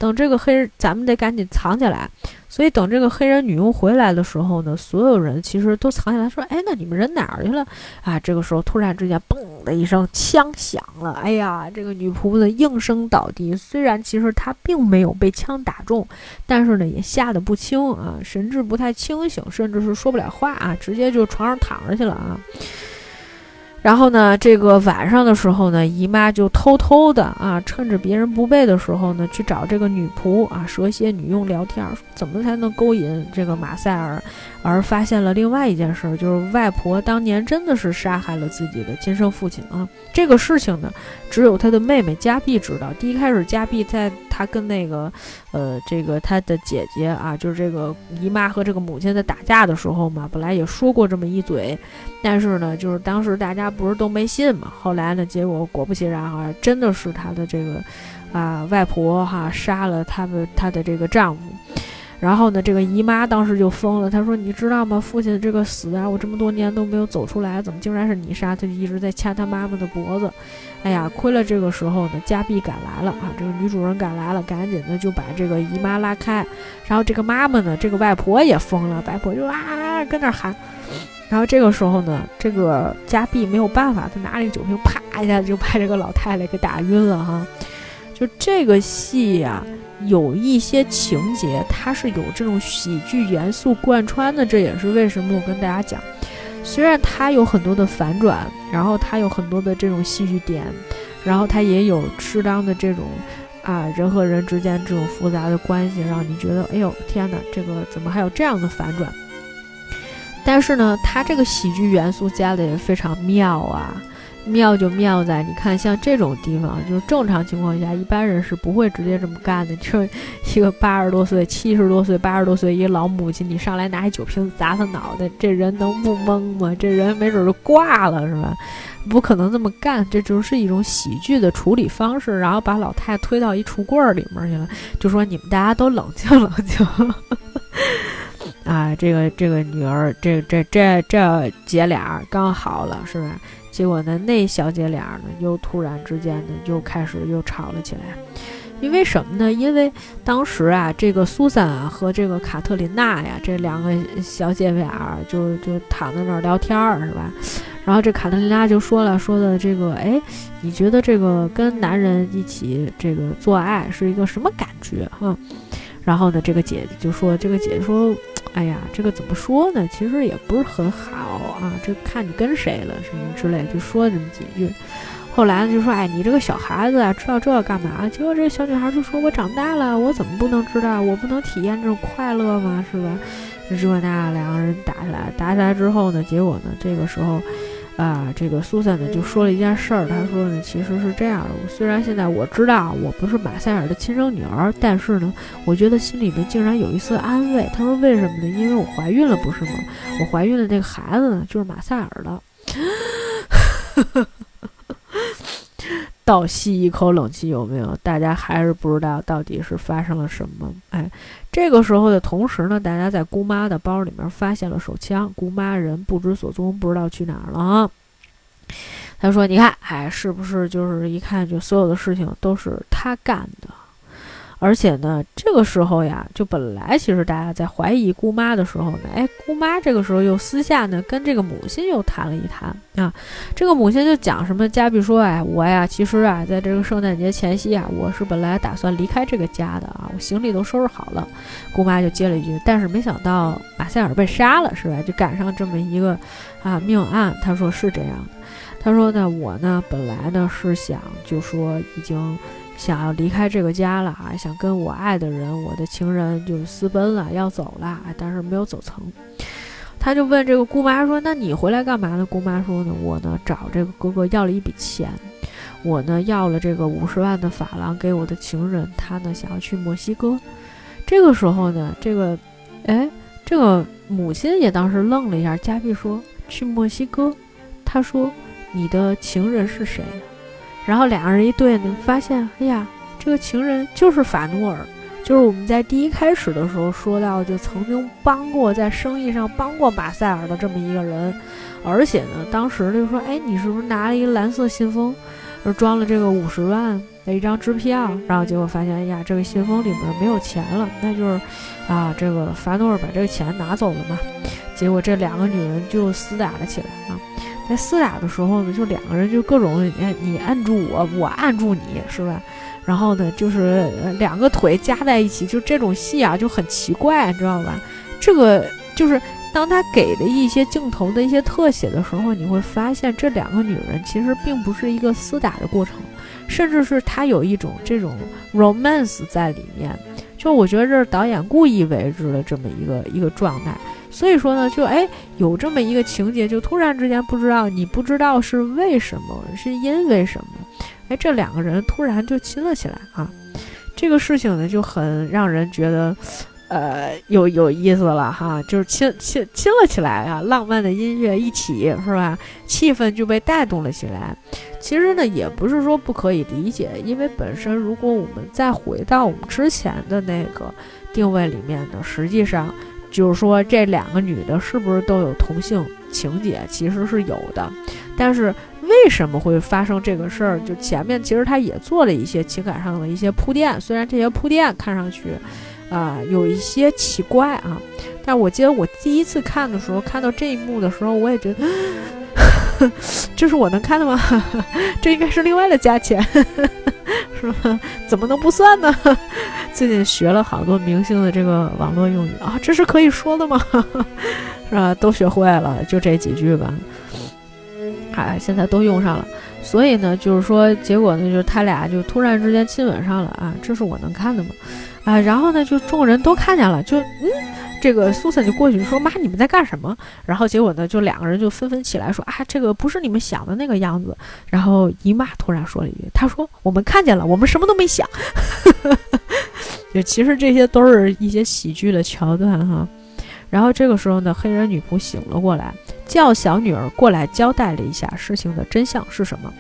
Speaker 1: 等这个黑人，咱们得赶紧藏起来。所以等这个黑人女佣回来的时候呢，所有人其实都藏起来，说：“哎，那你们人哪儿去了？”啊，这个时候突然之间，嘣的一声，枪响了。哎呀，这个女仆子应声倒地。虽然其实她并没有被枪打中，但是呢，也吓得不轻啊，神志不太清醒，甚至是说不了话啊，直接就床上躺着去了啊。然后呢，这个晚上的时候呢，姨妈就偷偷的啊，趁着别人不备的时候呢，去找这个女仆啊，蛇蝎女佣聊天，怎么才能勾引这个马塞尔。而发现了另外一件事，就是外婆当年真的是杀害了自己的亲生父亲啊！这个事情呢，只有他的妹妹加碧知道。第一开始，加碧在她跟那个，呃，这个她的姐姐啊，就是这个姨妈和这个母亲在打架的时候嘛，本来也说过这么一嘴，但是呢，就是当时大家不是都没信嘛。后来呢，结果果不其然啊，真的是他的这个啊外婆哈杀了他的他的这个丈夫。然后呢，这个姨妈当时就疯了，她说：“你知道吗？父亲这个死啊，我这么多年都没有走出来，怎么竟然是你杀？他就一直在掐他妈妈的脖子。哎呀，亏了这个时候呢，加碧赶来了啊，这个女主人赶来了，赶紧的就把这个姨妈拉开。然后这个妈妈呢，这个外婆也疯了，外婆就啊跟那喊。然后这个时候呢，这个加币没有办法，他拿了一个酒瓶，啪一下子就把这个老太太给打晕了哈。就这个戏呀，有一些情节它是有这种喜剧元素贯穿的，这也是为什么我跟大家讲，虽然它有很多的反转，然后它有很多的这种戏剧点，然后它也有适当的这种啊人和人之间这种复杂的关系，让你觉得哎呦天哪，这个怎么还有这样的反转？但是呢，它这个喜剧元素加的也非常妙啊。妙就妙在，你看像这种地方，就是正常情况下，一般人是不会直接这么干的。就一个八十多岁、七十多岁、八十多岁一个老母亲，你上来拿一酒瓶子砸他脑袋，这人能不懵吗？这人没准就挂了，是吧？不可能这么干，这就是一种喜剧的处理方式。然后把老太推到一橱柜里面去了，就说你们大家都冷静冷静。啊，这个这个女儿，这这这这姐俩刚好了，是吧？结果呢，那小姐俩呢，又突然之间呢，又开始又吵了起来。因为什么呢？因为当时啊，这个苏珊啊和这个卡特琳娜呀，这两个小姐俩就就躺在那儿聊天儿，是吧？然后这卡特琳娜就说了，说的这个，哎，你觉得这个跟男人一起这个做爱是一个什么感觉？哈。然后呢，这个姐姐就说，这个姐姐说。哎呀，这个怎么说呢？其实也不是很好啊，这看你跟谁了什么之类，就说这么几句。后来呢，就说：“哎，你这个小孩子啊，知道这干嘛？”结果这个小女孩就说：“我长大了，我怎么不能知道？我不能体验这种快乐吗？是吧？”这那两个人打起来，打起来之后呢，结果呢，这个时候。啊，这个苏珊呢就说了一件事儿，她说呢，其实是这样的，虽然现在我知道我不是马塞尔的亲生女儿，但是呢，我觉得心里面竟然有一丝安慰。她说为什么呢？因为我怀孕了，不是吗？我怀孕的那个孩子呢，就是马塞尔的。倒吸一口冷气，有没有？大家还是不知道到底是发生了什么？哎，这个时候的同时呢，大家在姑妈的包里面发现了手枪，姑妈人不知所踪，不知道去哪儿了啊。他说：“你看，哎，是不是就是一看就所有的事情都是他干的？”而且呢，这个时候呀，就本来其实大家在怀疑姑妈的时候呢，哎，姑妈这个时候又私下呢跟这个母亲又谈了一谈啊。这个母亲就讲什么，加比说，哎，我呀，其实啊，在这个圣诞节前夕啊，我是本来打算离开这个家的啊，我行李都收拾好了。姑妈就接了一句，但是没想到马塞尔被杀了，是吧？就赶上这么一个啊命案。他说是这样的，他说呢，我呢本来呢是想就说已经。想要离开这个家了啊，想跟我爱的人，我的情人就私奔了，要走了，但是没有走成。他就问这个姑妈说：“那你回来干嘛呢？”姑妈说：“呢，我呢找这个哥哥要了一笔钱，我呢要了这个五十万的法郎给我的情人，他呢想要去墨西哥。”这个时候呢，这个，哎，这个母亲也当时愣了一下。加碧说：“去墨西哥？”他说：“你的情人是谁？”然后两个人一对呢，发现，哎呀，这个情人就是法诺尔，就是我们在第一开始的时候说到，就曾经帮过在生意上帮过马塞尔的这么一个人，而且呢，当时就说，哎，你是不是拿了一个蓝色信封，而装了这个五十万的一张支票？然后结果发现，哎呀，这个信封里面没有钱了，那就是，啊，这个法诺尔把这个钱拿走了嘛。结果这两个女人就厮打了起来啊。在厮打的时候呢，就两个人就各种，哎，你按住我，我按住你，是吧？然后呢，就是两个腿夹在一起，就这种戏啊，就很奇怪，你知道吧？这个就是当他给的一些镜头的一些特写的时候，你会发现这两个女人其实并不是一个厮打的过程，甚至是他有一种这种 romance 在里面。就我觉得这是导演故意为之的这么一个一个状态。所以说呢，就哎有这么一个情节，就突然之间不知道你不知道是为什么，是因为什么，哎这两个人突然就亲了起来啊，这个事情呢就很让人觉得，呃有有意思了哈，就是亲亲亲了起来啊，浪漫的音乐一起是吧，气氛就被带动了起来。其实呢也不是说不可以理解，因为本身如果我们再回到我们之前的那个定位里面呢，实际上。就是说，这两个女的是不是都有同性情节？其实是有的，但是为什么会发生这个事儿？就前面其实他也做了一些情感上的一些铺垫，虽然这些铺垫看上去，啊，有一些奇怪啊，但我记得我第一次看的时候，看到这一幕的时候，我也觉得。这是我能看的吗？这应该是另外的价钱，是吗？怎么能不算呢？最近学了好多明星的这个网络用语啊，这是可以说的吗？是吧？都学会了，就这几句吧。哎，现在都用上了，所以呢，就是说，结果呢，就是他俩就突然之间亲吻上了啊，这是我能看的吗？啊，然后呢，就众人都看见了，就嗯。这个苏珊就过去说：“妈，你们在干什么？”然后结果呢，就两个人就纷纷起来说：“啊，这个不是你们想的那个样子。”然后姨妈突然说了一句：“她说我们看见了，我们什么都没想。”就其实这些都是一些喜剧的桥段哈。然后这个时候呢，黑人女仆醒了过来，叫小女儿过来交代了一下事情的真相是什么。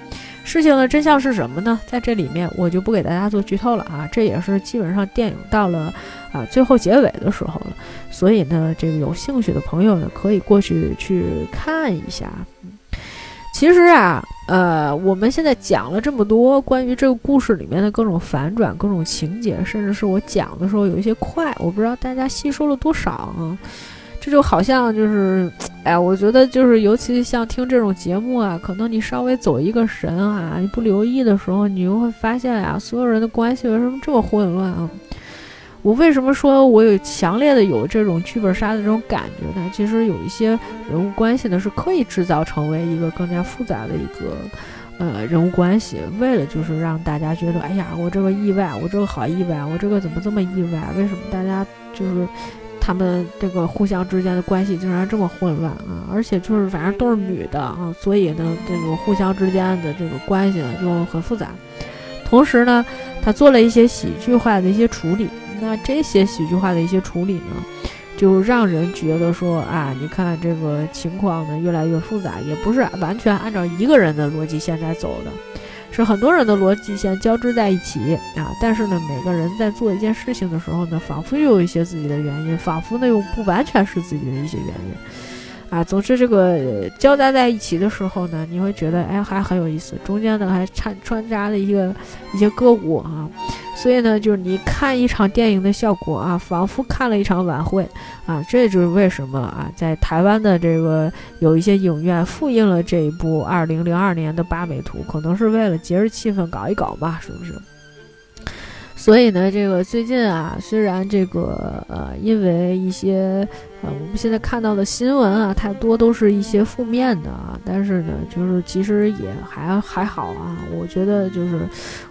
Speaker 1: 事情的真相是什么呢？在这里面我就不给大家做剧透了啊，这也是基本上电影到了啊最后结尾的时候了，所以呢，这个有兴趣的朋友呢可以过去去看一下。其实啊，呃，我们现在讲了这么多关于这个故事里面的各种反转、各种情节，甚至是我讲的时候有一些快，我不知道大家吸收了多少啊。这就好像就是，哎，我觉得就是，尤其像听这种节目啊，可能你稍微走一个神啊，你不留意的时候，你就会发现呀，所有人的关系为什么这么混乱啊？我为什么说我有强烈的有这种剧本杀的这种感觉呢？其实有一些人物关系呢是可以制造成为一个更加复杂的一个呃人物关系，为了就是让大家觉得，哎呀，我这个意外，我这个好意外，我这个怎么这么意外？为什么大家就是？他们这个互相之间的关系竟然这么混乱啊！而且就是反正都是女的啊，所以呢，这个互相之间的这个关系呢就很复杂。同时呢，他做了一些喜剧化的一些处理。那这些喜剧化的一些处理呢，就让人觉得说啊，你看这个情况呢越来越复杂，也不是完全按照一个人的逻辑线在走的。是很多人的逻辑线交织在一起啊，但是呢，每个人在做一件事情的时候呢，仿佛又有一些自己的原因，仿佛呢又不完全是自己的一些原因。啊，总之这个交杂在一起的时候呢，你会觉得哎还很有意思，中间呢还掺穿插了一个一些歌舞啊，所以呢就是你看一场电影的效果啊，仿佛看了一场晚会啊，这就是为什么啊，在台湾的这个有一些影院复印了这一部二零零二年的八美图，可能是为了节日气氛搞一搞吧，是不是？所以呢，这个最近啊，虽然这个呃，因为一些呃，我们现在看到的新闻啊，太多都是一些负面的啊，但是呢，就是其实也还还好啊。我觉得就是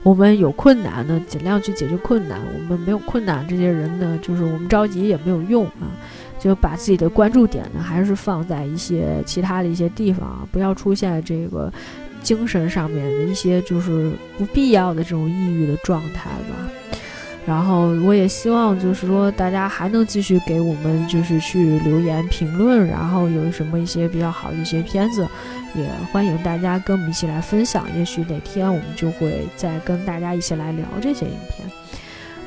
Speaker 1: 我们有困难呢，尽量去解决困难；我们没有困难，这些人呢，就是我们着急也没有用啊，就把自己的关注点呢，还是放在一些其他的一些地方啊，不要出现这个。精神上面的一些就是不必要的这种抑郁的状态吧，然后我也希望就是说大家还能继续给我们就是去留言评论，然后有什么一些比较好的一些片子，也欢迎大家跟我们一起来分享，也许哪天我们就会再跟大家一起来聊这些影片。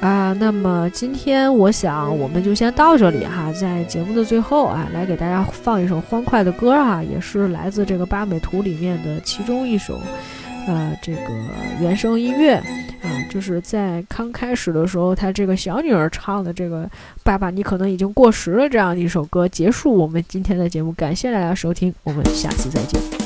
Speaker 1: 啊，那么今天我想我们就先到这里哈，在节目的最后啊，来给大家放一首欢快的歌哈，也是来自这个八美图里面的其中一首，呃，这个原声音乐啊，就是在刚开始的时候，他这个小女儿唱的这个“爸爸，你可能已经过时了”这样的一首歌，结束我们今天的节目，感谢大家收听，我们下次再见。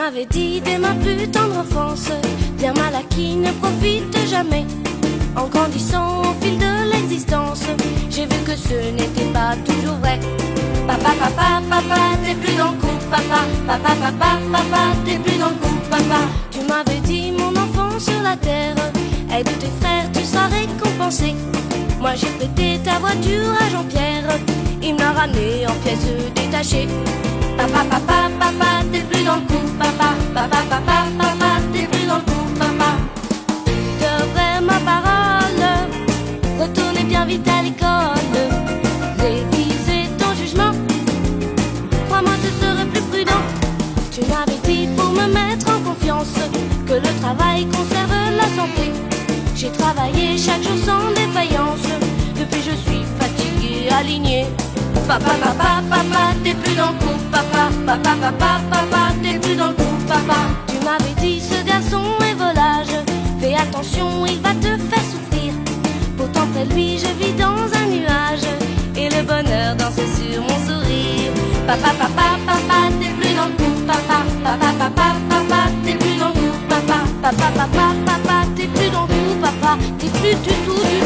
Speaker 2: M'avais dit dès ma plus tendre enfance, bien mal acquis ne profite jamais. En grandissant au fil de l'existence, j'ai vu que ce n'était pas toujours vrai. Papa, papa, papa, t'es plus dans le coup, papa, papa, papa, papa, t'es plus dans le coup, papa. Tu m'avais dit, mon enfant sur la terre, aide tes frères, tu seras récompensé. Moi j'ai prêté ta voiture à Jean-Pierre, il m'a ramené en pièces détachées. Papa, papa, papa, t'es plus dans le coup, papa, papa, papa, papa, t'es plus dans le coup, papa. Devrais ma parole, retournez bien vite à l'école, réviser ton jugement. Crois-moi, ce serait plus prudent. Tu m'avais dit pour me mettre en confiance que le travail conserve la santé. J'ai travaillé chaque jour sans défaillance, depuis je suis fatigué, aligné. Papa, papa, papa, t'es plus dans le coup, papa, papa, papa, papa, t'es plus dans le coup, papa. Tu m'avais dit ce garçon est volage, fais attention il va te faire souffrir. Pourtant près lui, je vis dans un nuage et le bonheur danse sur mon sourire. Papa, papa, papa, t'es plus dans le coup, papa, papa, papa, papa, t'es plus dans le coup, papa, papa, papa, papa, t'es plus dans le coup, papa, t'es plus du tout du